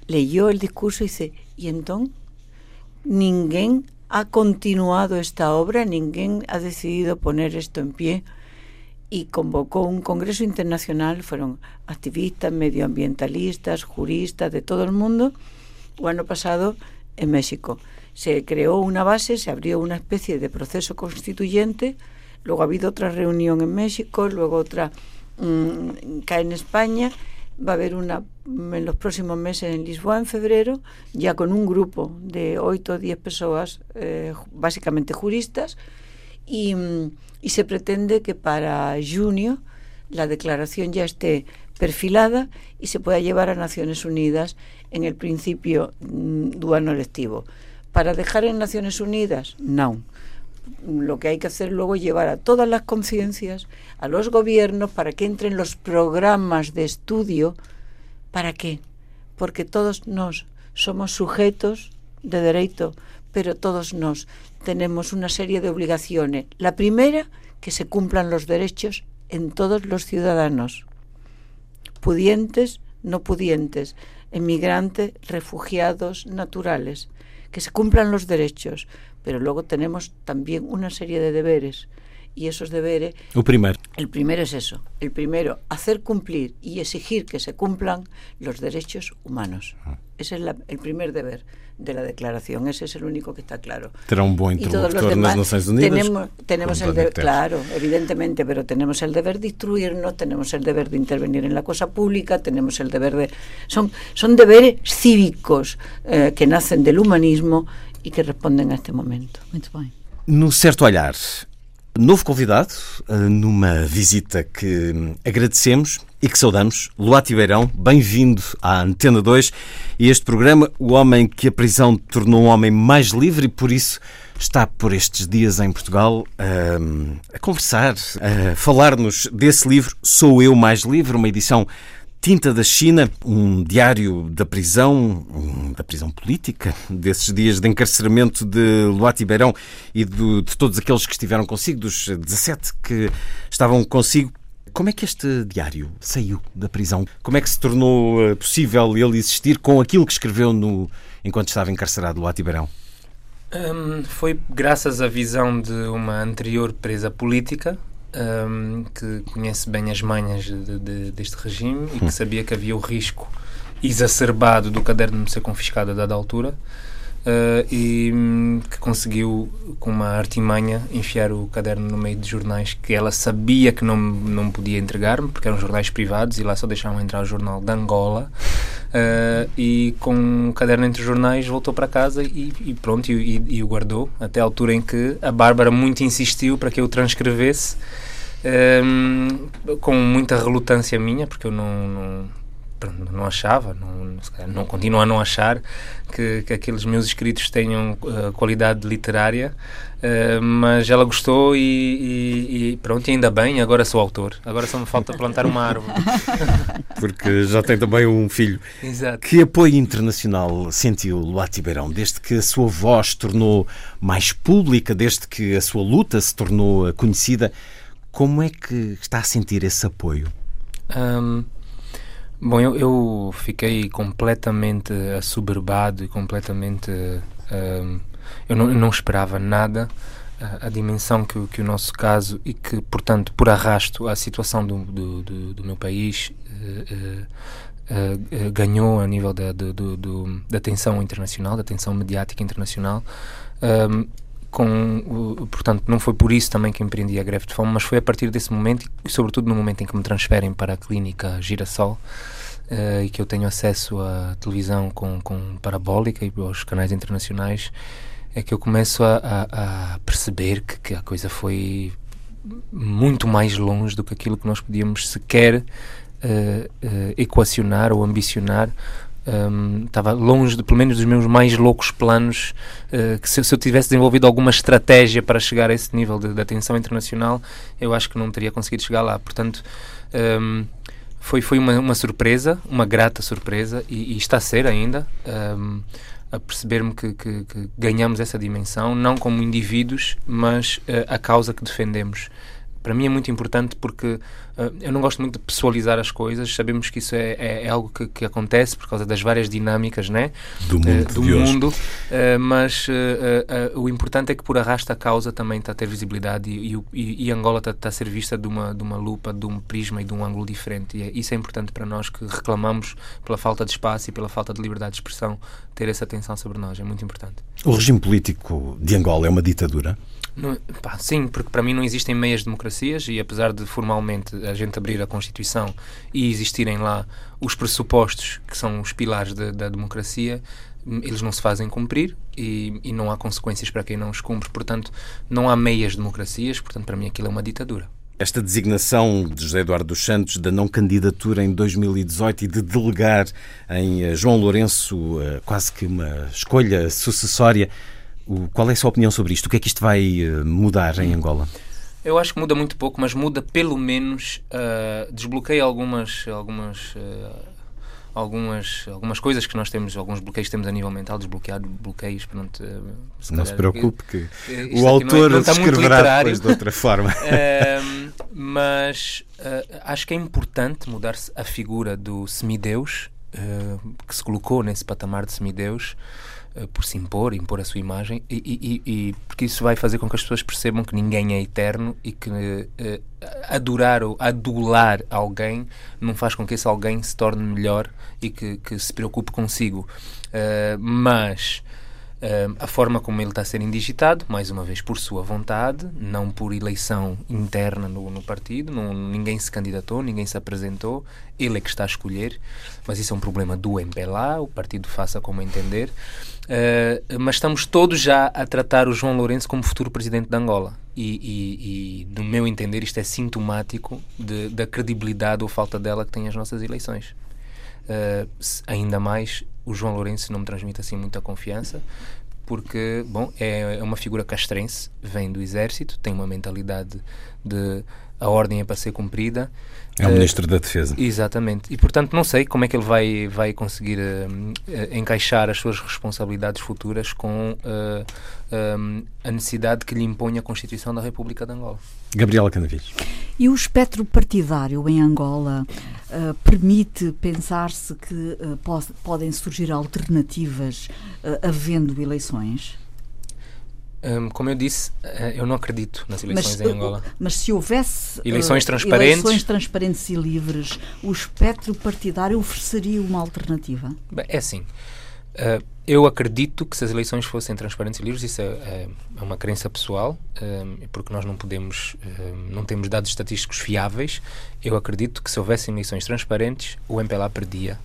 leyó el discurso y dice, y entonces, ninguém ha continuado esta obra, ninguém ha decidido poner esto en pie, y convocó un congreso internacional, fueron activistas, medioambientalistas, juristas de todo el mundo, el año pasado en México. Se creó una base, se abrió una especie de proceso constituyente, luego ha habido otra reunión en México, luego otra mmm, en España, va a haber una en los próximos meses en Lisboa, en febrero, ya con un grupo de 8 o 10 personas, eh, básicamente juristas, y, y se pretende que para junio la declaración ya esté perfilada y se pueda llevar a Naciones Unidas en el principio mm, do ano lectivo. Para dejar en Naciones Unidas, no. Lo que hay que hacer luego es llevar a todas las conciencias, a los gobiernos, para que entren los programas de estudio. ¿Para qué? Porque todos nos somos sujetos de derecho, pero todos nos tenemos una serie de obligaciones. La primera, que se cumplan los derechos en todos los ciudadanos, pudientes, no pudientes, emigrantes, refugiados naturales, que se cumplan los derechos, pero luego tenemos también una serie de deberes y esos deberes... Primero. El primero es eso. El primero, hacer cumplir y exigir que se cumplan los derechos humanos. Ah. Ese es la, el primer deber de la declaración. Ese es el único que está claro. Terá un buen interlocutor en las Naciones Unidas. Tenemos, tenemos el deber, claro, evidentemente, pero tenemos el deber de instruirnos, tenemos el deber de intervenir en la cosa pública, tenemos el deber de... Son, son deberes cívicos eh, que nacen del humanismo y que responden a este momento. Muito bem. No certo olhar, Novo convidado, eh, numa visita que agradecemos e que saudamos, Luati Beirão, bem-vindo à Antena 2 e este programa, o homem que a prisão tornou um homem mais livre e por isso está por estes dias em Portugal a, eh, a conversar, a falar-nos desse livro Sou Eu Mais Livre, uma edição Tinta da China, um diário da prisão, da prisão política, desses dias de encarceramento de Luati Beirão e de, de todos aqueles que estiveram consigo, dos 17 que estavam consigo. Como é que este diário saiu da prisão? Como é que se tornou eh, possível ele existir com aquilo que escreveu no, enquanto estava encarcerado Luati Beirão? Um, foi graças à visão de uma anterior presa política um, que conhece bem as manhas de, de, deste regime e que hum. sabia que havia o risco exacerbado do caderno ser confiscado a dada altura uh, e um, que conseguiu, com uma artimanha, enfiar o caderno no meio de jornais que ela sabia que não, não podia entregar-me, porque eram jornais privados e lá só deixavam entrar o jornal de Angola. Uh, e com o caderno entre jornais voltou para casa e, e pronto, e, e, e, o guardou até a altura em que a Bárbara muito insistiu para que eu transcrevesse um, com muita relutância minha, porque eu não, não, não achava, não, não continuo a não achar que, que aqueles meus escritos tenham uh, qualidade literária, uh, mas ela gostou e, e, e, pronto, ainda bem, agora sou autor. Agora só me falta plantar uma árvore. Porque já tem também um filho. Exato. Que apoio internacional sentiu Luati Beirão, desde que a sua voz se tornou mais pública, desde que a sua luta se tornou conhecida? Como é que está a sentir esse apoio? Um, bom, eu, eu, fiquei completamente assoberbado e completamente. Um, eu, não, eu, não, esperava nada. A, dimensão que, que, o nosso caso e que, portanto, por arrasto, a situação do, do, do, do meu país uh, uh, uh, ganhou a nível da, do, da atenção internacional, da atenção mediática internacional. Um, com, portanto, não foi por isso também que empreendi a greve de fome, mas foi a partir desse momento e, sobretudo, no momento em que me transferem para a clínica Girassol uh, e que eu tenho acesso à televisão com, com parabólica e aos canais internacionais, é que eu começo a, a, a perceber que, que, a coisa foi muito mais longe do que aquilo que nós podíamos sequer uh, uh, equacionar ou ambicionar um, estava longe, de, pelo menos, dos meus mais loucos planos. Uh, que se, se, eu tivesse desenvolvido alguma estratégia para chegar a esse nível de, de, atenção internacional, eu acho que não teria conseguido chegar lá. Portanto, um, foi, foi uma, uma, surpresa, uma grata surpresa, e, e está a ser ainda. Um, a perceber-me que, que, que, ganhamos essa dimensão, não como indivíduos, mas uh, a causa que defendemos. Para mim é muito importante porque Uh, eu não gosto muito de pessoalizar as coisas, sabemos que isso é, é, é algo que, que, acontece por causa das várias dinâmicas né? do mundo, uh, do mundo uh, mas o importante é que por arrasta a causa também está a ter visibilidade e, e, e Angola está, está, a ser vista de uma, de uma lupa, de um prisma e de um ângulo diferente. E é, isso é importante para nós que reclamamos pela falta de espaço e pela falta de liberdade de expressão, ter essa atenção sobre nós, é muito importante. O regime político de Angola é uma ditadura? Não, pá, sim, porque para mim não existem meias democracias e apesar de formalmente a gente abrir a Constituição e existirem lá os pressupostos que são os pilares de, da democracia, eles não se fazem cumprir e, e, não há consequências para quem não os cumpre. Portanto, não há meias democracias, portanto, para mim aquilo é uma ditadura. Esta designação de José Eduardo dos Santos da não candidatura em 2018 e de delegar em eh, João Lourenço eh, quase que uma escolha sucessória qual é a sua opinião sobre isto? O que é que isto vai eh, mudar em Angola? Eu acho que muda muito pouco, mas muda pelo menos, uh, desbloqueia algumas, algumas, uh, algumas, algumas coisas que nós temos, alguns bloqueios que temos a nível mental, desbloquear bloqueios, pronto. Uh, se não calhar, se preocupe que o autor não é, não escreverá depois de outra forma. mas acho que é importante mudar-se a figura do semideus, que se colocou nesse patamar de semideus, por se impor, impor a sua imagem, e, e, e, porque isso vai fazer com que as pessoas percebam que ninguém é eterno e que uh, adorar ou adular alguém não faz com que esse alguém se torne melhor e que, que se preocupe consigo. mas Uh, a forma como ele está a ser indigitado, mais uma vez por sua vontade, não por eleição interna no, no partido, não, ninguém se candidatou, ninguém se apresentou, ele é que está a escolher, mas isso é um problema do MPLA, o partido faça como entender. Uh, mas estamos todos já a tratar o João Lourenço como futuro presidente de Angola. E, e, e no meu entender, isto é sintomático de, da credibilidade ou falta dela que tem as nossas eleições. Uh, ainda mais o João Lourenço não me transmite assim muita confiança, porque, bom, é, é uma figura castrense, vem do exército, tem uma mentalidade de a ordem é para ser cumprida. É o Ministro da Defesa. Exatamente. E, portanto, não sei como é que ele vai, vai conseguir uh, uh, encaixar as suas responsabilidades futuras com uh, a necessidade que lhe impõe a Constituição da República de Angola. Gabriela Canavilhos. E o espectro partidário em Angola permite pensar-se que pode, podem surgir alternativas havendo eleições? Um, como eu disse, eh, eu não acredito nas eleições mas, em Angola. Mas se houvesse eleições uh, transparentes, eleições transparentes e livres, o espectro partidário ofereceria uma alternativa? Bem, é assim. Uh, eu acredito que se as eleições fossem transparentes e livres, isso é, é, é uma crença pessoal, um, porque nós não podemos, não temos dados estatísticos fiáveis. Eu acredito que se houvessem eleições transparentes, o MPLA perdia.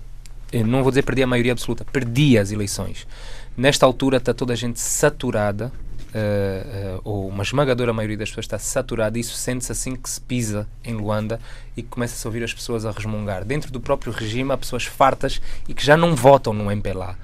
Eu não vou dizer perdia a maioria absoluta, perdia as eleições. Nesta altura está toda a gente saturada uh, ou uma esmagadora maioria das pessoas está saturada, e isso sente-se assim que se pisa em Luanda e que começa-se a ouvir as pessoas a resmungar. Dentro do próprio regime há pessoas fartas e que já não votam no MPLA. Uh,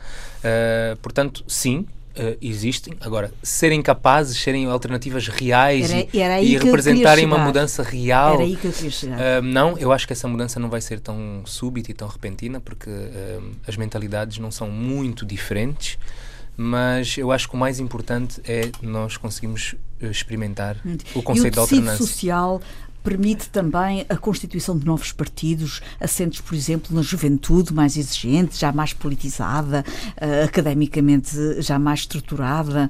eh, portanto, sim, Uh, existem. Agora, serem capazes, serem alternativas reais era, era e, e representarem uma mudança real. Era aí que eu queria chegar. Uh, não, eu acho que essa mudança não vai ser tão súbita e tão repentina, porque uh, as mentalidades não são muito diferentes mas eu acho que o mais importante é nós conseguirmos eh, experimentar o conceito da alternância. social permite também a constituição de novos partidos, assentos, por exemplo, na juventude mais exigente, já mais politizada, uh, academicamente já mais estruturada.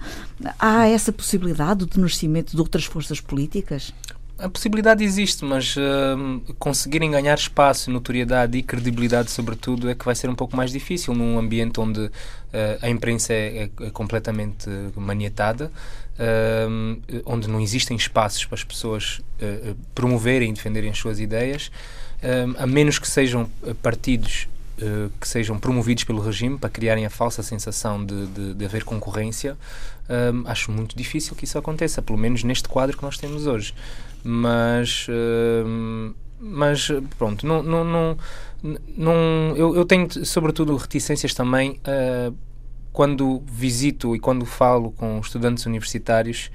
Há essa possibilidade do nascimento de outras forças políticas? A possibilidade existe, mas uh, conseguirem ganhar espaço, notoriedade e credibilidade, sobretudo, é que vai ser um pouco mais difícil num ambiente onde uh, a imprensa é, é, é completamente maniatada, uh, onde não existem espaços para as pessoas promoverem e defenderem as suas ideias, a menos que sejam partidos que sejam promovidos pelo regime para criarem a falsa sensação de, de, de haver concorrência, acho muito difícil que isso aconteça, pelo menos neste quadro que nós temos hoje mas uh, mas pronto não, não, não, não eu, eu tenho sobretudo reticências também uh, quando visito e quando falo com estudantes universitários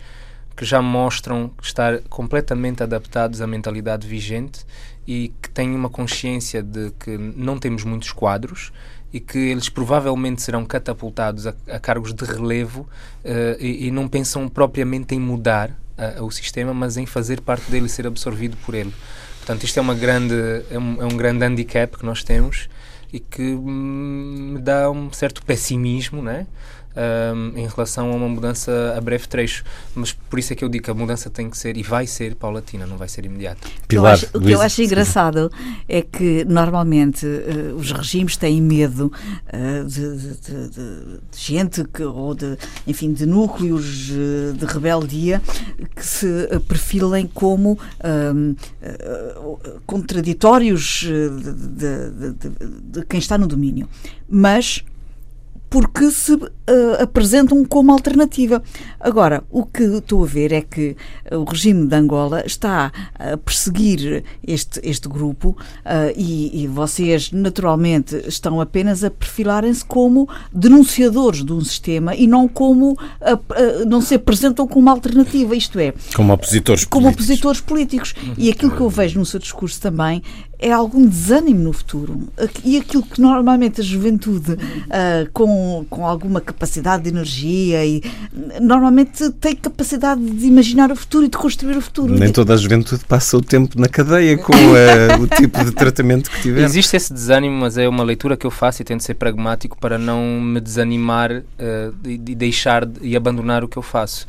que já mostram estar completamente adaptados à mentalidade vigente e que têm uma consciência de que não temos muitos quadros e que eles provavelmente serão catapultados a, a cargos de relevo uh, e, e, não pensam propriamente em mudar o sistema, mas em fazer parte dele e ser absorvido por ele. Portanto, isto é, uma grande, é, um, é um grande handicap que nós temos e que hum, me dá um certo pessimismo, né? Um, em relação a uma mudança a breve trecho. Mas por isso é que eu digo que a mudança tem que ser e vai ser paulatina, não vai ser imediata. Pilar, o que eu acho engraçado é que normalmente uh, os regimes têm medo uh, de, de, de, de, gente que, ou de, enfim, de núcleos uh, de rebeldia que se perfilem como contraditórios de quem está no domínio. Mas porque se uh, apresentam como alternativa. Agora, o que estou a ver é que o regime de Angola está a perseguir este, este grupo uh, e, e, vocês, naturalmente, estão apenas a perfilarem-se como denunciadores de um sistema e não como não se apresentam como alternativa, isto é, como opositores como políticos. opositores políticos. E aquilo que eu vejo no seu discurso também é algum desânimo no futuro. E aquilo que normalmente a juventude, uh, com, com alguma capacidade de energia, e normalmente tem capacidade de imaginar o futuro e de construir o futuro. Nem toda a juventude passa o tempo na cadeia com uh, o tipo de tratamento que tiver. Existe esse desânimo, mas é uma leitura que eu faço e tento ser pragmático para não me desanimar uh, e, e deixar e abandonar o que eu faço.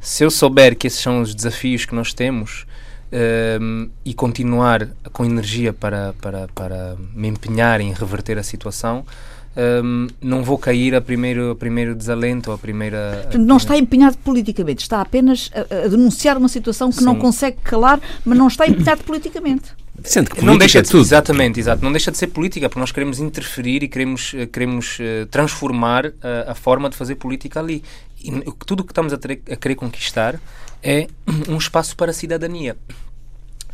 Se eu souber que esses são os desafios que nós temos, um, e continuar com energia para, para, para me empenhar em reverter a situação, um, não vou cair a primeiro, a primeiro desalento, a primeira. A não está empenhado politicamente, está apenas a, a denunciar uma situação que Sim. não consegue calar, mas não está empenhado politicamente. Sendo que não deixa é de, tudo. Exatamente, exato. Não deixa de ser política, porque nós queremos interferir e queremos, eh, queremos uh, transformar a, a forma de fazer política ali. E tudo o que estamos a, ter, a querer conquistar é um espaço para a cidadania.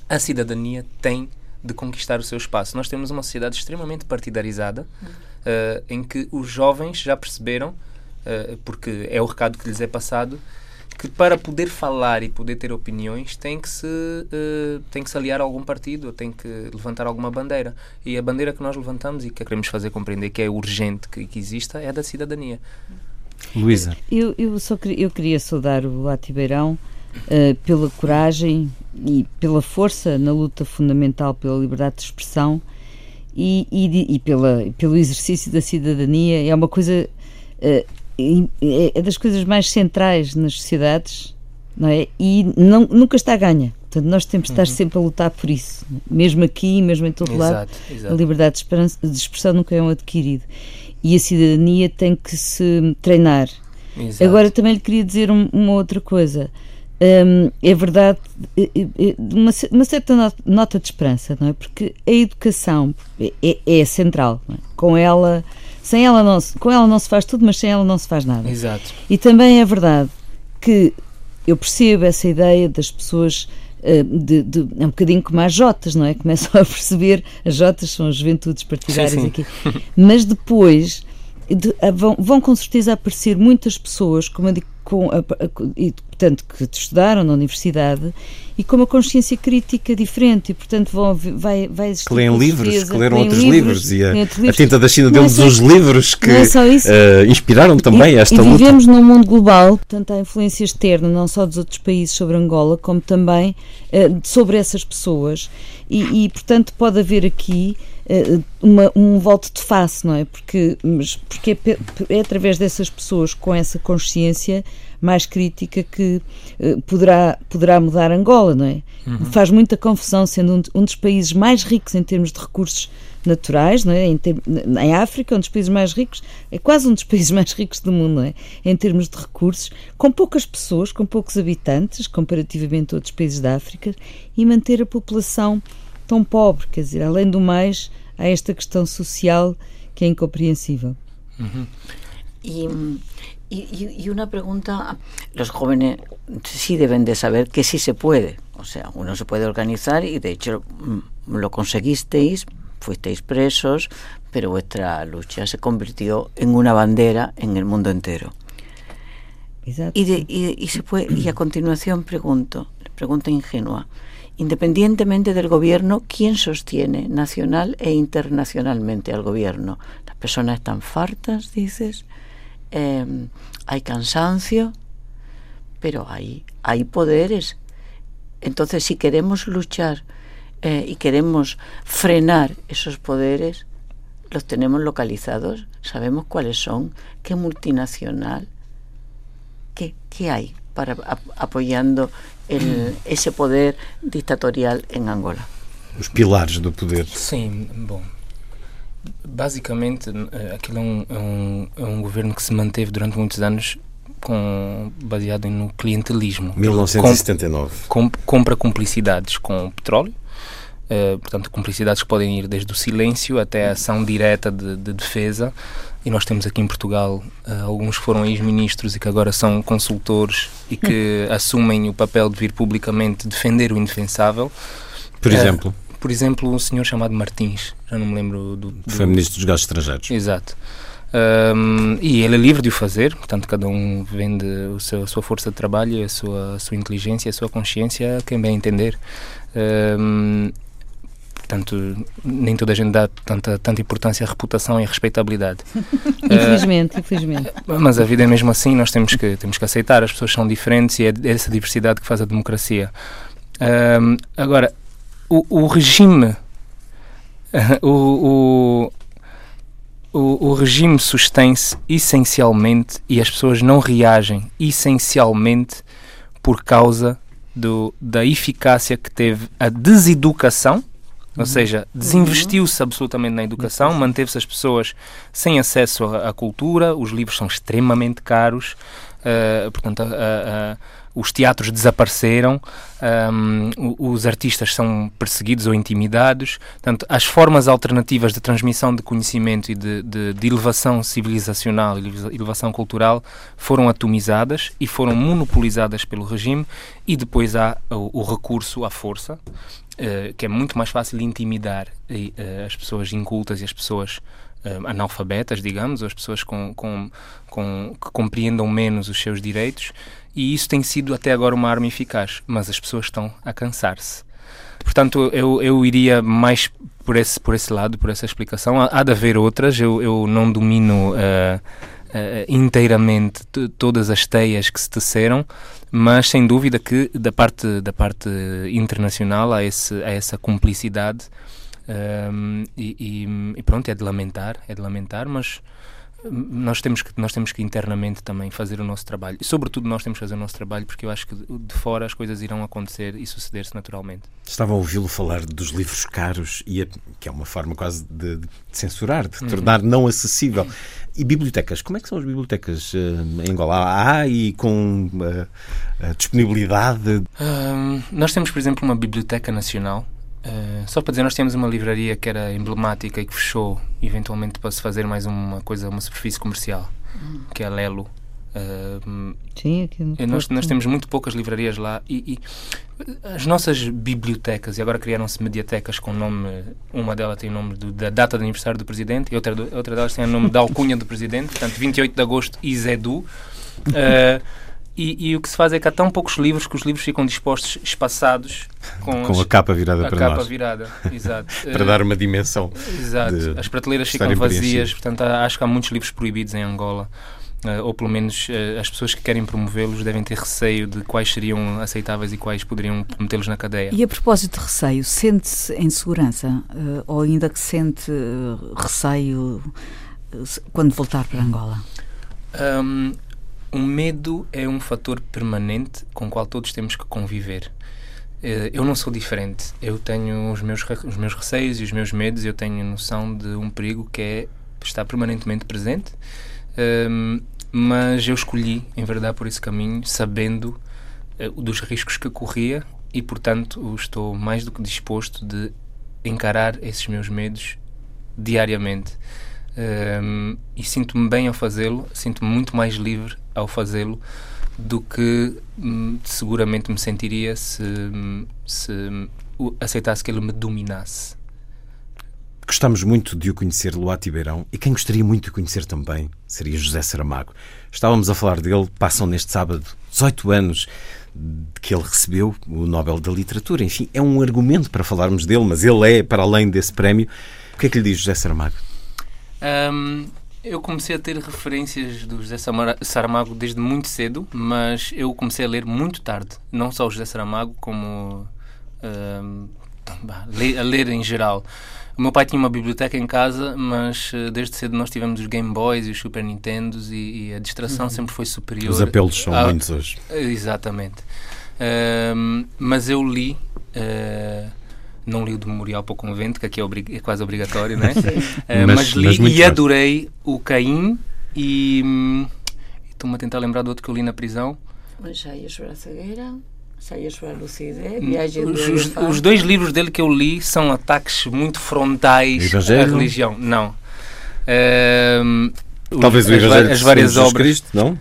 A cidadania tem de conquistar o seu espaço. Nós temos uma sociedade extremamente partidarizada, uh, em que os jovens já perceberam, uh, porque é o recado que lhes é passado, que para poder falar e poder ter opiniões tem que se uh, tem que se aliar a algum partido, tem que levantar alguma bandeira. E a bandeira que nós levantamos e que queremos fazer compreender que é urgente que, que exista é da cidadania. Luísa. Eu, eu, só eu queria saudar o Atibeirão uh, pela coragem e pela força na luta fundamental pela liberdade de expressão e, e, e pela, pelo exercício da cidadania. É uma coisa. Uh, é das coisas mais centrais nas sociedades, não é? E não, nunca está a ganha. Portanto, nós temos de estar uhum. sempre a lutar por isso, mesmo aqui, mesmo em todo exato, lado. Exato. A liberdade de, de expressão nunca é um adquirido. E a cidadania tem que se treinar. Exato. Agora, também lhe queria dizer um, uma outra coisa. Um, é verdade, é, é, é, uma, certa nota de esperança, não é? Porque a educação é, é central. É? Com ela, sem ela não se, com ela não se faz tudo, mas sem ela não se faz nada. Exato. E também é verdade que eu percebo essa ideia das pessoas de, de, é um bocadinho como as Jotas, não é? Começam a perceber, as Jotas são as juventudes partidárias sim, sim. aqui, mas depois de, vão, vão com certeza aparecer muitas pessoas, como eu digo, com a, a, portanto, que estudaram na universidade e com uma consciência crítica diferente e, portanto, vão, vai, vai existir. Que leem livros, que leram outros livros, livros e a, livros. a Tinta da China deu-nos é uns livros que é uh, inspiraram também e, esta e luta. vivemos num mundo global, portanto, há influência externa, não só dos outros países sobre Angola, como também uh, sobre essas pessoas e, e, portanto, pode haver aqui eh, uma, um volto de face, não é? Porque, porque é, é, através dessas pessoas com essa consciência mais crítica que uh, poderá, poderá mudar Angola, não é? Uhum. Faz muita confusão, sendo um, um, dos países mais ricos em termos de recursos naturais, não é? Em, ter, em África, um dos países mais ricos, é quase um dos países mais ricos do mundo, não é? Em termos de recursos, com poucas pessoas, com poucos habitantes, comparativamente a outros países da África, e manter a população tão pobre. Quer dizer, além do mais, há esta questão social que é incompreensível. Uh y, y, y, una pregunta, los jóvenes sí deben de saber que sí se puede, o sea, uno se puede organizar y de hecho mm, lo conseguisteis, fuisteis presos, pero vuestra lucha se convirtió en una bandera en el mundo entero. Exacto. Y, de, y, y, se puede, y a continuación pregunto, pregunta ingenua, independientemente del gobierno, ¿quién sostiene nacional e internacionalmente al gobierno? Las personas están fartas, dices, eh, hay cansancio, pero hay, hay poderes. Entonces, si queremos luchar eh, y queremos frenar esos poderes, los tenemos localizados, sabemos cuáles son, qué multinacional, qué, qué hay para apoyando el, esse poder ditatorial em Angola. Os pilares do poder. Sim, bom. Basicamente, eh, aquilo é um, é um, é um governo que se manteve durante muitos anos com, baseado no clientelismo. 1979. Com, compra cumplicidades com o petróleo, uh, portanto, cumplicidades que podem ir desde o silêncio até a ação direta de, de defesa, e nós temos aqui em Portugal uh, alguns que foram ex-ministros e que agora são consultores e que assumem o papel de vir publicamente defender o indefensável. Por exemplo? Uh, por exemplo, um senhor chamado Martins, já não me lembro do. do... Foi ministro dos Gastos Estrangeiros. Exato. Um, e ele é livre de o fazer, portanto, cada um vende o seu, a sua força de trabalho, a sua, a sua inteligência, a sua consciência, quem bem entender. Um, portanto, nem toda a gente dá tanta, tanta importância à reputação e à respeitabilidade. infelizmente, uh, infelizmente. Mas a vida é mesmo assim, nós temos que, temos que aceitar, as pessoas são diferentes e é essa diversidade que faz a democracia. Uh, agora, o, o regime, o, o o, o, regime sustém-se essencialmente e as pessoas não reagem essencialmente por causa do, da eficácia que teve a deseducação, ou uhum. seja, desinvestiu-se absolutamente na educação, manteve-se as pessoas sem acesso à, cultura, os livros são extremamente caros, uh, portanto, a, a, os teatros desapareceram, um, os artistas são perseguidos ou intimidados. Portanto, as formas alternativas de transmissão de conhecimento e de, de, de elevação civilizacional e elevação cultural foram atomizadas e foram monopolizadas pelo regime, e depois há o, o recurso à força. Uh, que é muito mais fácil intimidar uh, as pessoas incultas e as pessoas uh, analfabetas, digamos, ou as pessoas com, com, com, que compreendam menos os seus direitos, e isso tem sido até agora uma arma eficaz, mas as pessoas estão a cansar-se. Portanto, eu, eu iria mais por esse, por esse lado, por essa explicação. Há, há de haver outras, eu, eu não domino uh, uh, inteiramente todas as teias que se teceram, mas sem dúvida que da parte, da parte internacional há, esse, há essa cumplicidade um, e, e, e, pronto, é de lamentar, é de lamentar, mas nós temos que nós temos que internamente também fazer o nosso trabalho. E sobretudo nós temos que fazer o nosso trabalho porque eu acho que de fora as coisas irão acontecer e suceder-se naturalmente. Estava a ouvi-lo falar dos livros caros e a, que é uma forma quase de, de censurar de uhum. tornar não acessível. E bibliotecas? Como é que são as bibliotecas uh, em Angola? Há e com uh, disponibilidade? Nós temos por exemplo uma biblioteca nacional Uh, só para dizer, nós tínhamos uma livraria que era emblemática e que fechou, eventualmente para se fazer mais uma coisa, uma superfície comercial, hum. que é a Lelo. Uh, Sim, aqui no nós, nós temos muito poucas livrarias lá e, e as nossas bibliotecas, e agora criaram-se mediatecas com nome, uma delas tem o nome do, da data de aniversário do Presidente e outra, outra delas tem o nome da alcunha do Presidente, portanto 28 de agosto, Izedu. Uh, E, e, o que se faz é que há tão poucos livros que os livros ficam dispostos, espaçados, com, com a capa virada a para capa nós. virada, exato. para dar uma dimensão. Exato. As prateleiras ficam vazias, portanto acho que há muitos livros proibidos em Angola. Uh, ou pelo menos uh, as pessoas que querem promovê-los devem ter receio de quais seriam aceitáveis e quais poderiam metê-los na cadeia. E a propósito de receio, sente-se em segurança uh, ou ainda que sente receio quando voltar para Angola? Um, o medo é um fator permanente com o qual todos temos que conviver. Eh, eu não sou diferente. Eu tenho os meus, os meus receios e os meus medos. Eu tenho noção de um perigo que é estar permanentemente presente. Um, mas eu escolhi, em verdade, por esse caminho, sabendo uh, dos riscos que corria e, portanto, estou mais do que disposto de encarar esses meus medos diariamente. Um, e sinto-me bem ao fazê-lo, sinto-me muito mais livre ao fazê-lo do que hum, seguramente me sentiria se, se aceitasse que ele me dominasse. Gostamos muito de o conhecer, Luati Beirão, e quem gostaria muito de o conhecer também seria José Saramago. Estávamos a falar dele, passam neste sábado 18 anos de que ele recebeu o Nobel da Literatura. Enfim, é um argumento para falarmos dele, mas ele é, para além desse prémio. O que é que lhe diz José Saramago? Um, eu comecei a ter referências do José Saramago desde muito cedo, mas eu comecei a ler muito tarde. Não só o José Saramago, como uh, a ler em geral. O meu pai tinha uma biblioteca em casa, mas uh, desde cedo nós tivemos os Game Boys e os Super Nintendos e, e a distração uhum. sempre foi superior. Os apelos são a... muitos hoje. Exatamente. Uh, mas eu li. Uh, não li o do Memorial para o Convento, que aqui é, é quase obrigatório, não é? Uh, mas, mas, li mas e adorei o Caim e hum, estou-me a tentar lembrar do outro que eu li na prisão. Ensaios para a cegueira. Ensaios para a lucidez. Hum, os, os, os dois livros dele que eu li são ataques muito frontais à religião. Não. Uh, Talvez o Evangelho as, as várias obras. Cristo, não?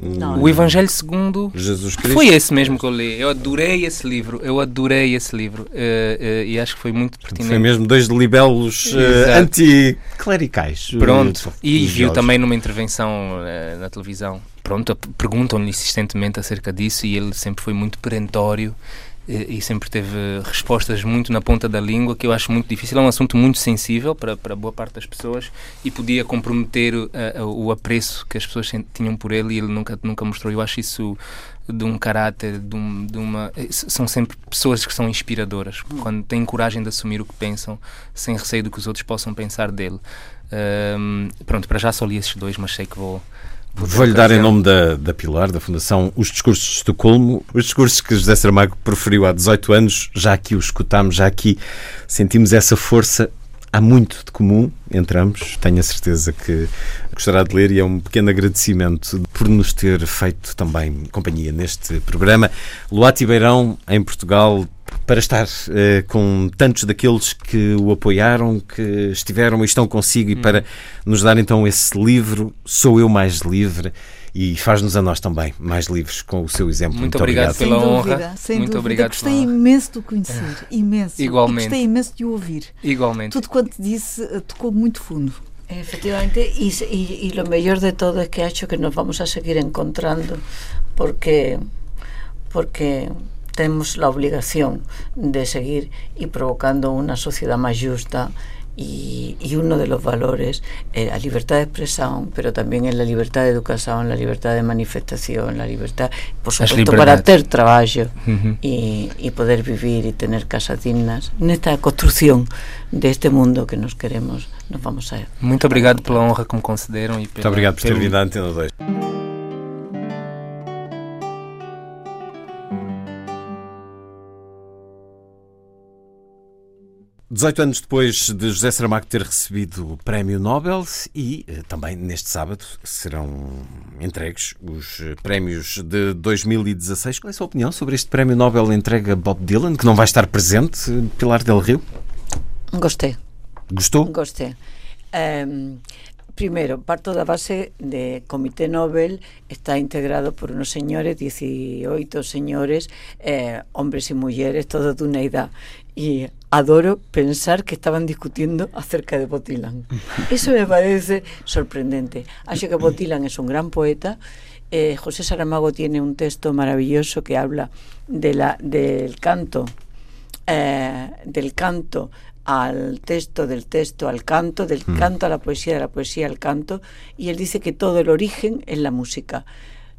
Não, o Evangelho segundo Jesus Cristo. Foi esse mesmo que eu li. Eu adorei esse livro. Eu adorei esse livro. Uh, uh, e acho que foi muito pertinente. Foi mesmo dois libelos uh, anticlericais. Pronto. E viu também numa intervenção na televisão. Pronto, perguntam-lhe insistentemente acerca disso e ele sempre foi muito perentório e, sempre teve respostas muito na ponta da língua, que eu acho muito difícil. É um assunto muito sensível para, para boa parte das pessoas e podia comprometer uh, o apreço que as pessoas tinham por ele e ele nunca, nunca mostrou. Eu acho isso de um caráter, de, um, de, uma. São sempre pessoas que são inspiradoras, quando têm coragem de assumir o que pensam, sem receio do que os outros possam pensar dele. Um, pronto, para já só li esses dois, mas sei que vou. Vou-lhe dar em nome da, da Pilar, da Fundação Os Discursos de Estocolmo, os discursos que José Saramago proferiu há 18 anos, já aqui os escutámos, já aqui sentimos essa força há muito de comum entre ambos. Tenho a certeza que gostará de ler e é um pequeno agradecimento por nos ter feito também companhia neste programa. Luati Beirão, em Portugal, para estar uh, com tantos daqueles que o apoiaram, que estiveram e estão consigo, e hum. para nos dar então esse livro, Sou Eu Mais Livre e faz-nos a nós também mais livres com o seu exemplo. Muito, Muito obrigado, obrigado, pela sem honra. Dúvida, sem Muito dúvida. obrigado. Gostei pela... imenso de o conhecer, imenso. Igualmente. E gostei imenso de o ouvir. Igualmente. Tudo quanto disse eh, tocou muito fundo. Efectivamente, y, y, y, lo mejor de todo es que ha hecho que nos vamos a seguir encontrando porque, porque tenemos la obligación de seguir y provocando una sociedad más justa y, y, uno de los valores es la libertad de expresión, pero también es la libertad de educación, la libertad de manifestación, la libertad, por supuesto, para tener trabajo uh -huh. y, y, poder vivir y tener casas dignas en esta construcción de este mundo que nos queremos, nos vamos a... Muito obrigado pela honra que me concederam. E pela, Muito obrigado por ter vindo à Antena 2. 18 anos depois de José Saramago ter recebido o Prémio Nobel e eh, também neste sábado serão entregues os eh, prémios de 2016. Qual é a sua opinião sobre este Prémio Nobel entregue a Bob Dylan, que não vai estar presente, Pilar del Rio? Gostei. Gostou? Gostei. Um, Primero, parto da base de Comité Nobel está integrado por unos señores, 18 señores, eh, hombres y mujeres, todos de una edad. Y adoro pensar que estaban discutiendo acerca de Botilan. Eso me parece sorprendente. Acho que Botilan es un gran poeta. Eh, José Saramago tiene un texto maravilloso que habla de la, del canto, eh, del canto al texto, del texto al canto, del mm. canto a la poesía, de la poesía al canto, y él dice que todo el origen es la música.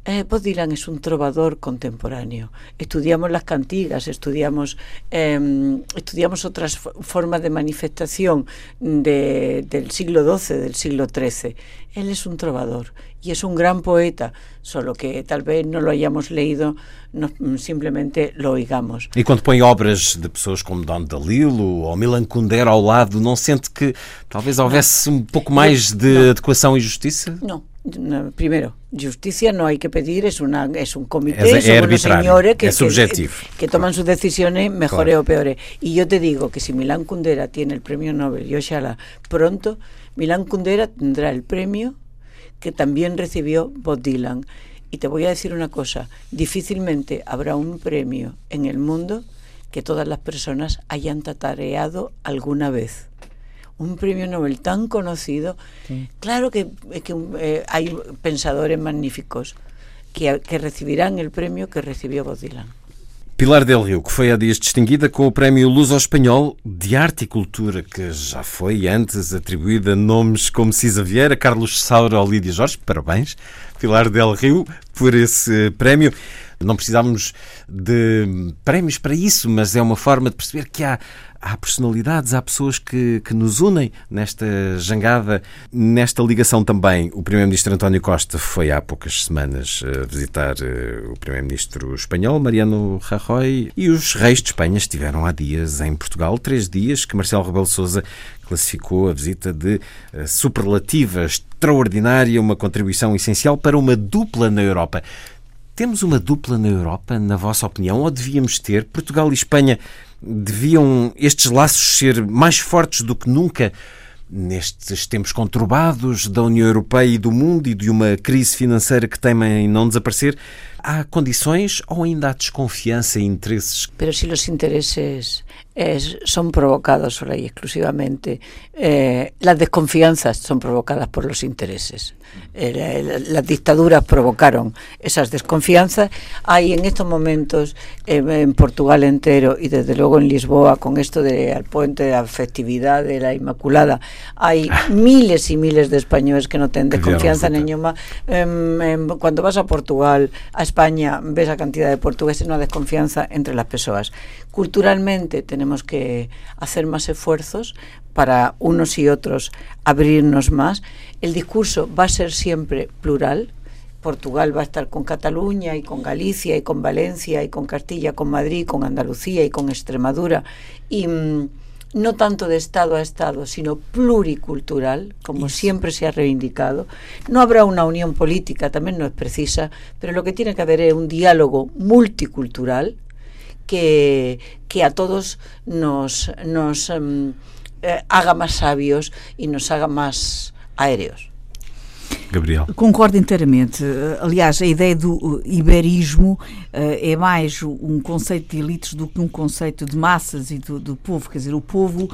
Eh, Bob Dylan es un trovador contemporáneo. Estudiamos las cantigas, estudiamos, eh, estudiamos otras formas de manifestación de, del siglo XII, del siglo XIII. Él es un trovador y es un gran poeta, solo que tal vez no lo hayamos leído, no, simplemente lo oigamos. E quando põe obras de pessoas como Don DeLillo ou Milan Kundera ao lado, não sente que talvez houvesse um pouco mais de não. adequação e justiça? Não. Primero, justicia no hay que pedir, es una es un comité, es, son unos señores que, que, que, toman sus decisiones mejores claro. o peores. Y yo te digo que si Milán Kundera tiene el premio Nobel y ojalá pronto, Milán Kundera tendrá el premio que también recibió Bob Dylan. Y te voy a decir una cosa, difícilmente habrá un premio en el mundo que todas las personas hayan tatareado alguna vez. Un premio Nobel tan conocido, sí. claro que, que eh, hay pensadores magníficos que, que recibirán el premio que recibió Bob Dylan. Pilar Del Rio, que foi há dias distinguida com o Prémio Luz ao Espanhol de Arte e Cultura, que já foi antes atribuída a nomes como Cisa Vieira, Carlos Saura ou Lídia Jorge. Parabéns, Pilar Del Rio, por esse prémio. Não precisávamos de prémios para isso, mas é uma forma de perceber que há há personalidades, há pessoas que, que nos unem nesta jangada, nesta ligação também. O Primeiro-Ministro António Costa foi há poucas semanas eh, visitar eh, o Primeiro-Ministro espanhol, Mariano Rajoy, e os reis de Espanha estiveram há dias em Portugal, três dias que Marcelo Rebelo Sousa classificou a visita de eh, superlativa, extraordinária, uma contribuição essencial para uma dupla na Europa. Temos uma dupla na Europa, na vossa opinião, ou devíamos ter? Portugal e Espanha deviam estes laços ser mais fortes do que nunca nestes tempos conturbados da União Europeia e do mundo e de uma crise financeira que teme em não desaparecer? Há condições ou ainda há desconfiança e interesses? Pero si los intereses es, son provocados solo y exclusivamente, eh, las desconfianzas son provocadas por los intereses. Eh, las dictaduras provocaron esas desconfianzas. Hay en estos momentos eh, en Portugal entero y desde luego en Lisboa con esto de al puente de la festividad de la Inmaculada, hay miles y miles de españoles que no tienen desconfianza ninguna. Em, em, cuando vas a Portugal, a España, ves la cantidad de portugueses, una desconfianza entre las personas. Culturalmente tenemos que hacer más esfuerzos para unos y otros abrirnos más. El discurso va a ser siempre plural. Portugal va a estar con Cataluña y con Galicia y con Valencia y con Castilla, con Madrid, con Andalucía y con Extremadura. Y mm, no tanto de Estado a Estado, sino pluricultural, como yes. siempre se ha reivindicado. No habrá una unión política, también no es precisa, pero lo que tiene que haber es un diálogo multicultural que, que a todos nos, nos um, eh, haga más sabios y nos haga más aéreos. Gabriel. Concordo inteiramente. Aliás, a ideia do iberismo é mais um conceito de elites do que um conceito de massas e do, do povo. Quer dizer, o povo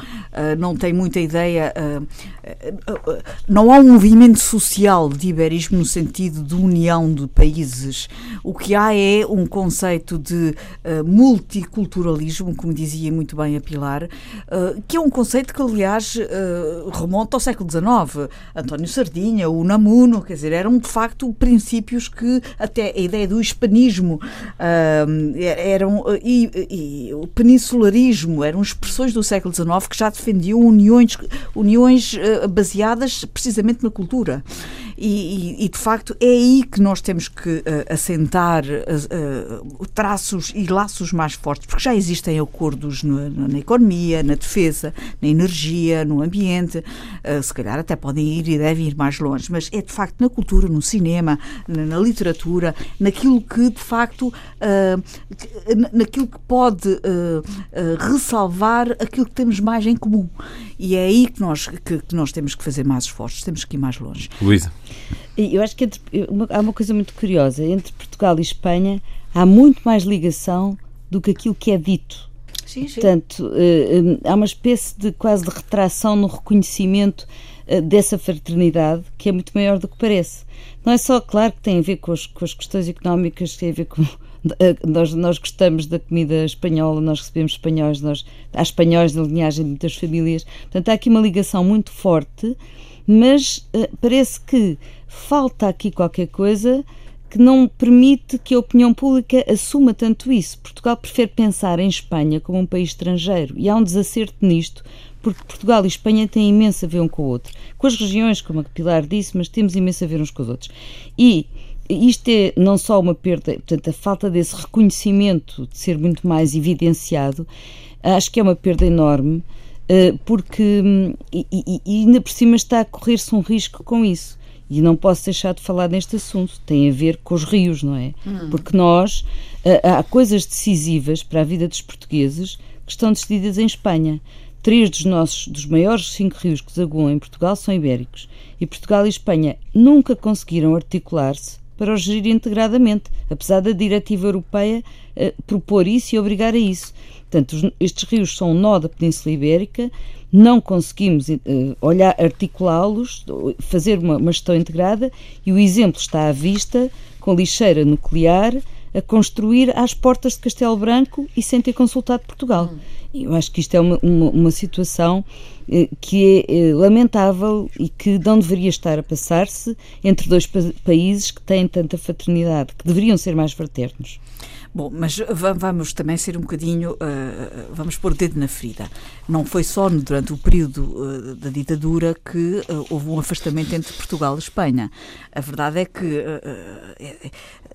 não tem muita ideia. Não há um movimento social de iberismo no sentido de união de países. O que há é um conceito de multiculturalismo, como dizia muito bem a Pilar, que é um conceito que, aliás, remonta ao século XIX. António Sardinha, o Namuno, quer dizer, eram de facto princípios que até a ideia do hispanismo uh, eram e, e, o peninsularismo eram expressões do século XIX que já defendiam uniões, uniões uh, baseadas precisamente na cultura. E, e, de facto é aí que nós temos que uh, assentar uh, traços e laços mais fortes, porque já existem acordos no, na economia, na defesa, na energia, no ambiente, uh, se calhar até podem ir e devem ir mais longe, mas é de facto na cultura, no cinema, na, na literatura, naquilo que de facto, naquilo que pode ressalvar aquilo que temos mais em comum. E é aí que nós, que, que nós temos que fazer mais esforços, temos que ir mais longe. Luísa. Eu acho que entre, uma, há uma coisa muito curiosa. Entre Portugal e Espanha há muito mais ligação do que aquilo que é dito. Sim, sim. Portanto, uh, há uma espécie de quase de retração no reconhecimento uh, dessa fraternidade que é muito maior do que parece. Não é só, claro, que tem a ver com as, com as questões económicas, tem a ver com. Nós, nós gostamos da comida espanhola, nós recebemos espanhóis, nós, há espanhóis na linhagem de muitas famílias. Portanto, há aqui uma ligação muito forte mas uh, parece que falta aqui qualquer coisa que não permite que a opinião pública assuma tanto isso. Portugal prefere pensar em Espanha como um país estrangeiro e há um desacerto nisto, porque Portugal e Espanha têm imenso a ver um com o outro. Com as regiões, como a Pilar disse, mas temos imenso a ver uns com os outros. E isto é não só uma perda, portanto, a falta desse reconhecimento de ser muito mais evidenciado, acho que é uma perda enorme porque hum, e, e, e ainda por cima está a correr-se um risco com isso. E não posso deixar de falar neste assunto. Tem a ver com os rios, não é? Hum. Porque nós eh, há coisas decisivas para a vida dos portugueses que estão decididas em Espanha. Três dos nossos, dos maiores cinco rios que desaguam em Portugal são ibéricos. E Portugal e Espanha nunca conseguiram articular-se para os gerir integradamente, apesar da diretiva europeia uh, propor isso e obrigar a isso. Portanto, estes rios são um nó da Península Ibérica, não conseguimos uh, olhar, articulá-los, fazer uma, uma gestão integrada e o exemplo está à vista com lixeira nuclear a construir às portas de Castelo Branco e sem ter consultado Portugal. E eu acho que isto é uma, uma, uma situação eh, que é eh, lamentável e que não deveria estar a passar-se entre dois pa países que têm tanta fraternidade, que deveriam ser mais fraternos. Bom, mas vamos também ser um bocadinho, uh, vamos pôr o dedo na ferida. Não foi só durante o período uh, da ditadura que uh, houve um afastamento entre Portugal e Espanha. A verdade é que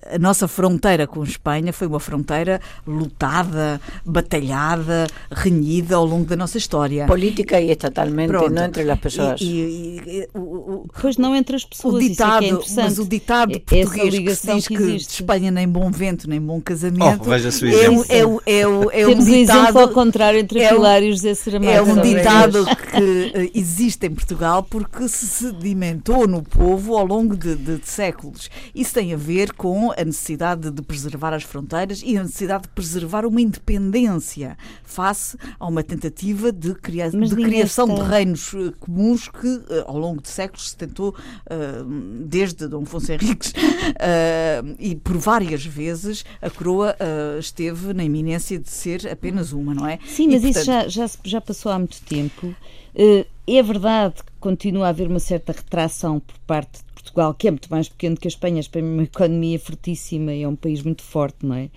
a nossa fronteira com Espanha foi uma fronteira lutada, batalhada, renhida ao longo da nossa história. Política e estatalmente, Pronto. não entre as pessoas. E, e, e, o, o, pois não entre as pessoas, o ditado, isso é, é mas o ditado português que diz que, que de Espanha nem bom vento, nem bom casamento. Oh, veja-se o é, exemplo. é, é, é, é Temos um um exemplo ditado, ao contrário entre é um- Pilar e José Saramago. é um ditado que eh, existe em Portugal porque se sedimentou no povo ao longo de, de- de séculos. Isso tem a ver com a necessidade de preservar as fronteiras e a necessidade de preservar uma independência face a uma tentativa de, cria- Mas de criação está- de reinos eh, comuns que eh, ao longo de séculos se tentou, eh, desde Dom Afonso Henriques, e por várias vezes a coroa esteve na iminência de ser apenas uma, não é? Sim, E, mas isso portanto, já, já, se- já passou há muito tempo. É verdade que continua a haver uma certa retração por parte de Portugal, que é muito mais pequeno que a Espanha. A Espanha é uma economia fortíssima e é um país muito forte, não é?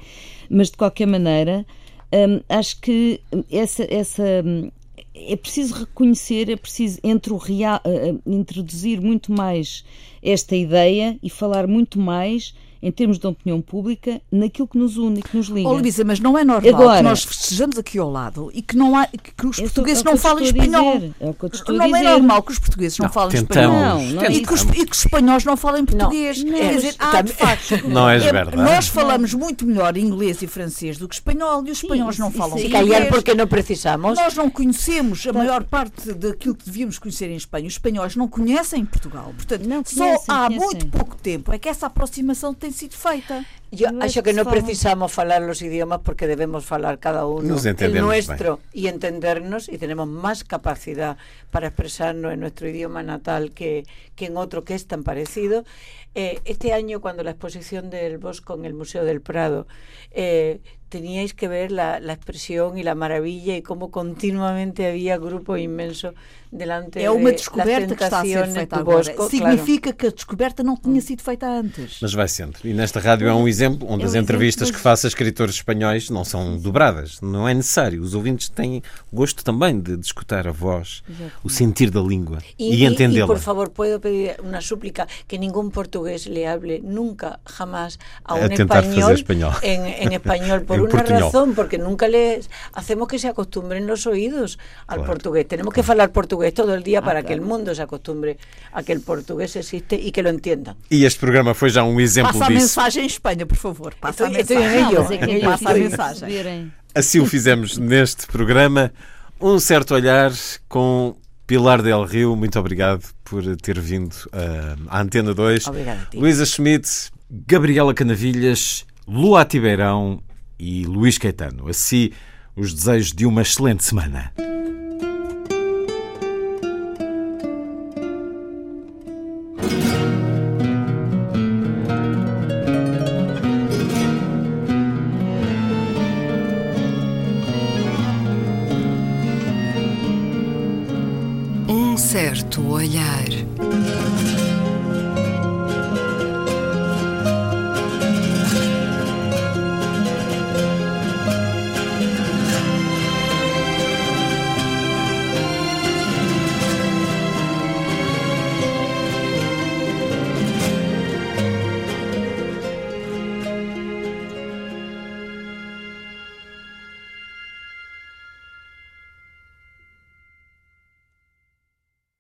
Mas de qualquer maneira, hum, acho que essa. essa hum, é preciso reconhecer, é preciso real, eh, introduzir muito mais esta ideia e falar muito mais em termos de opinião pública naquilo que nos une e que nos liga. Oh, Luísa, mas não é normal Agora- que nós estejamos aqui ao lado e que, não há, que, os É só- portugueses é não falem a espanhol. É o que eu te estou a Não é dizer. normal que os portugueses não, Não, falem tentamos. espanhol. Não, não é e, que os, e que os espanhóis não falem português. não, Quer mas dizer, há de facto. Não é- verdade. Nós falamos muito melhor inglês e francês do que espanhol e os Sim, espanhóis não isso- falam isso inglês. callar porque no precisamos. Nós não conhecemos a maior parte daquilo que devíamos conhecer em Espanha. Os espanhóis não conhecem Portugal. Portanto, Não só conhecem, há conhecem. muito pouco tempo é que essa aproximação tem sido feita. Yo Eu acho que que no se fala. precisamos falar los idiomas porque debemos falar cada uno el nuestro y entendernos y tenemos más capacidad para expresarnos en nuestro idioma natal que, que en otro que es tan parecido. Eh, este año cuando la exposición del Bosco en el Museo del Prado eh, teníais que ver la, la expresión y la maravilla y cómo continuamente había grupo inmenso delante É uma de descoberta las que está a ser feita do agora. Bosco. claro. Significa que a descoberta não tinha sido feita antes. Mas vai sendo. E nesta rádio é um exemplo onde É um as entrevistas exemplo, que faço a escritores espanhóis não são dobradas. Não é necessário. Os ouvintes têm gosto também de, de escutar a voz, o sentir da língua e, y, entendê-la. por favor, puedo pedir una súplica que ningún portugués le hable nunca, jamás a A tentar español, fazer espanhol. En, en español por portuñol. razón, porque nunca les hacemos que se acostumbren los oídos al Claro. portugués. Tenemos que hablar portugués todo el día Ah, para que claro. el mundo se acostumbre a que el portugués existe y que lo entiendan. E este programa foi já um exemplo Passa a disso. mensagem em Espanha, por favor. Passa a Estou- estou em mensagem. Mas é que Passa a mensagem. Assim o fizemos neste programa. Um certo olhar com Pilar Del Rio. Muito obrigado por ter vindo ah, à Antena 2. Obrigada a ti. Luísa Schmidt, Gabriela Canavilhas, Lua Tibeirão e Luís Caetano. Assim, os desejos de uma excelente semana. Olhar.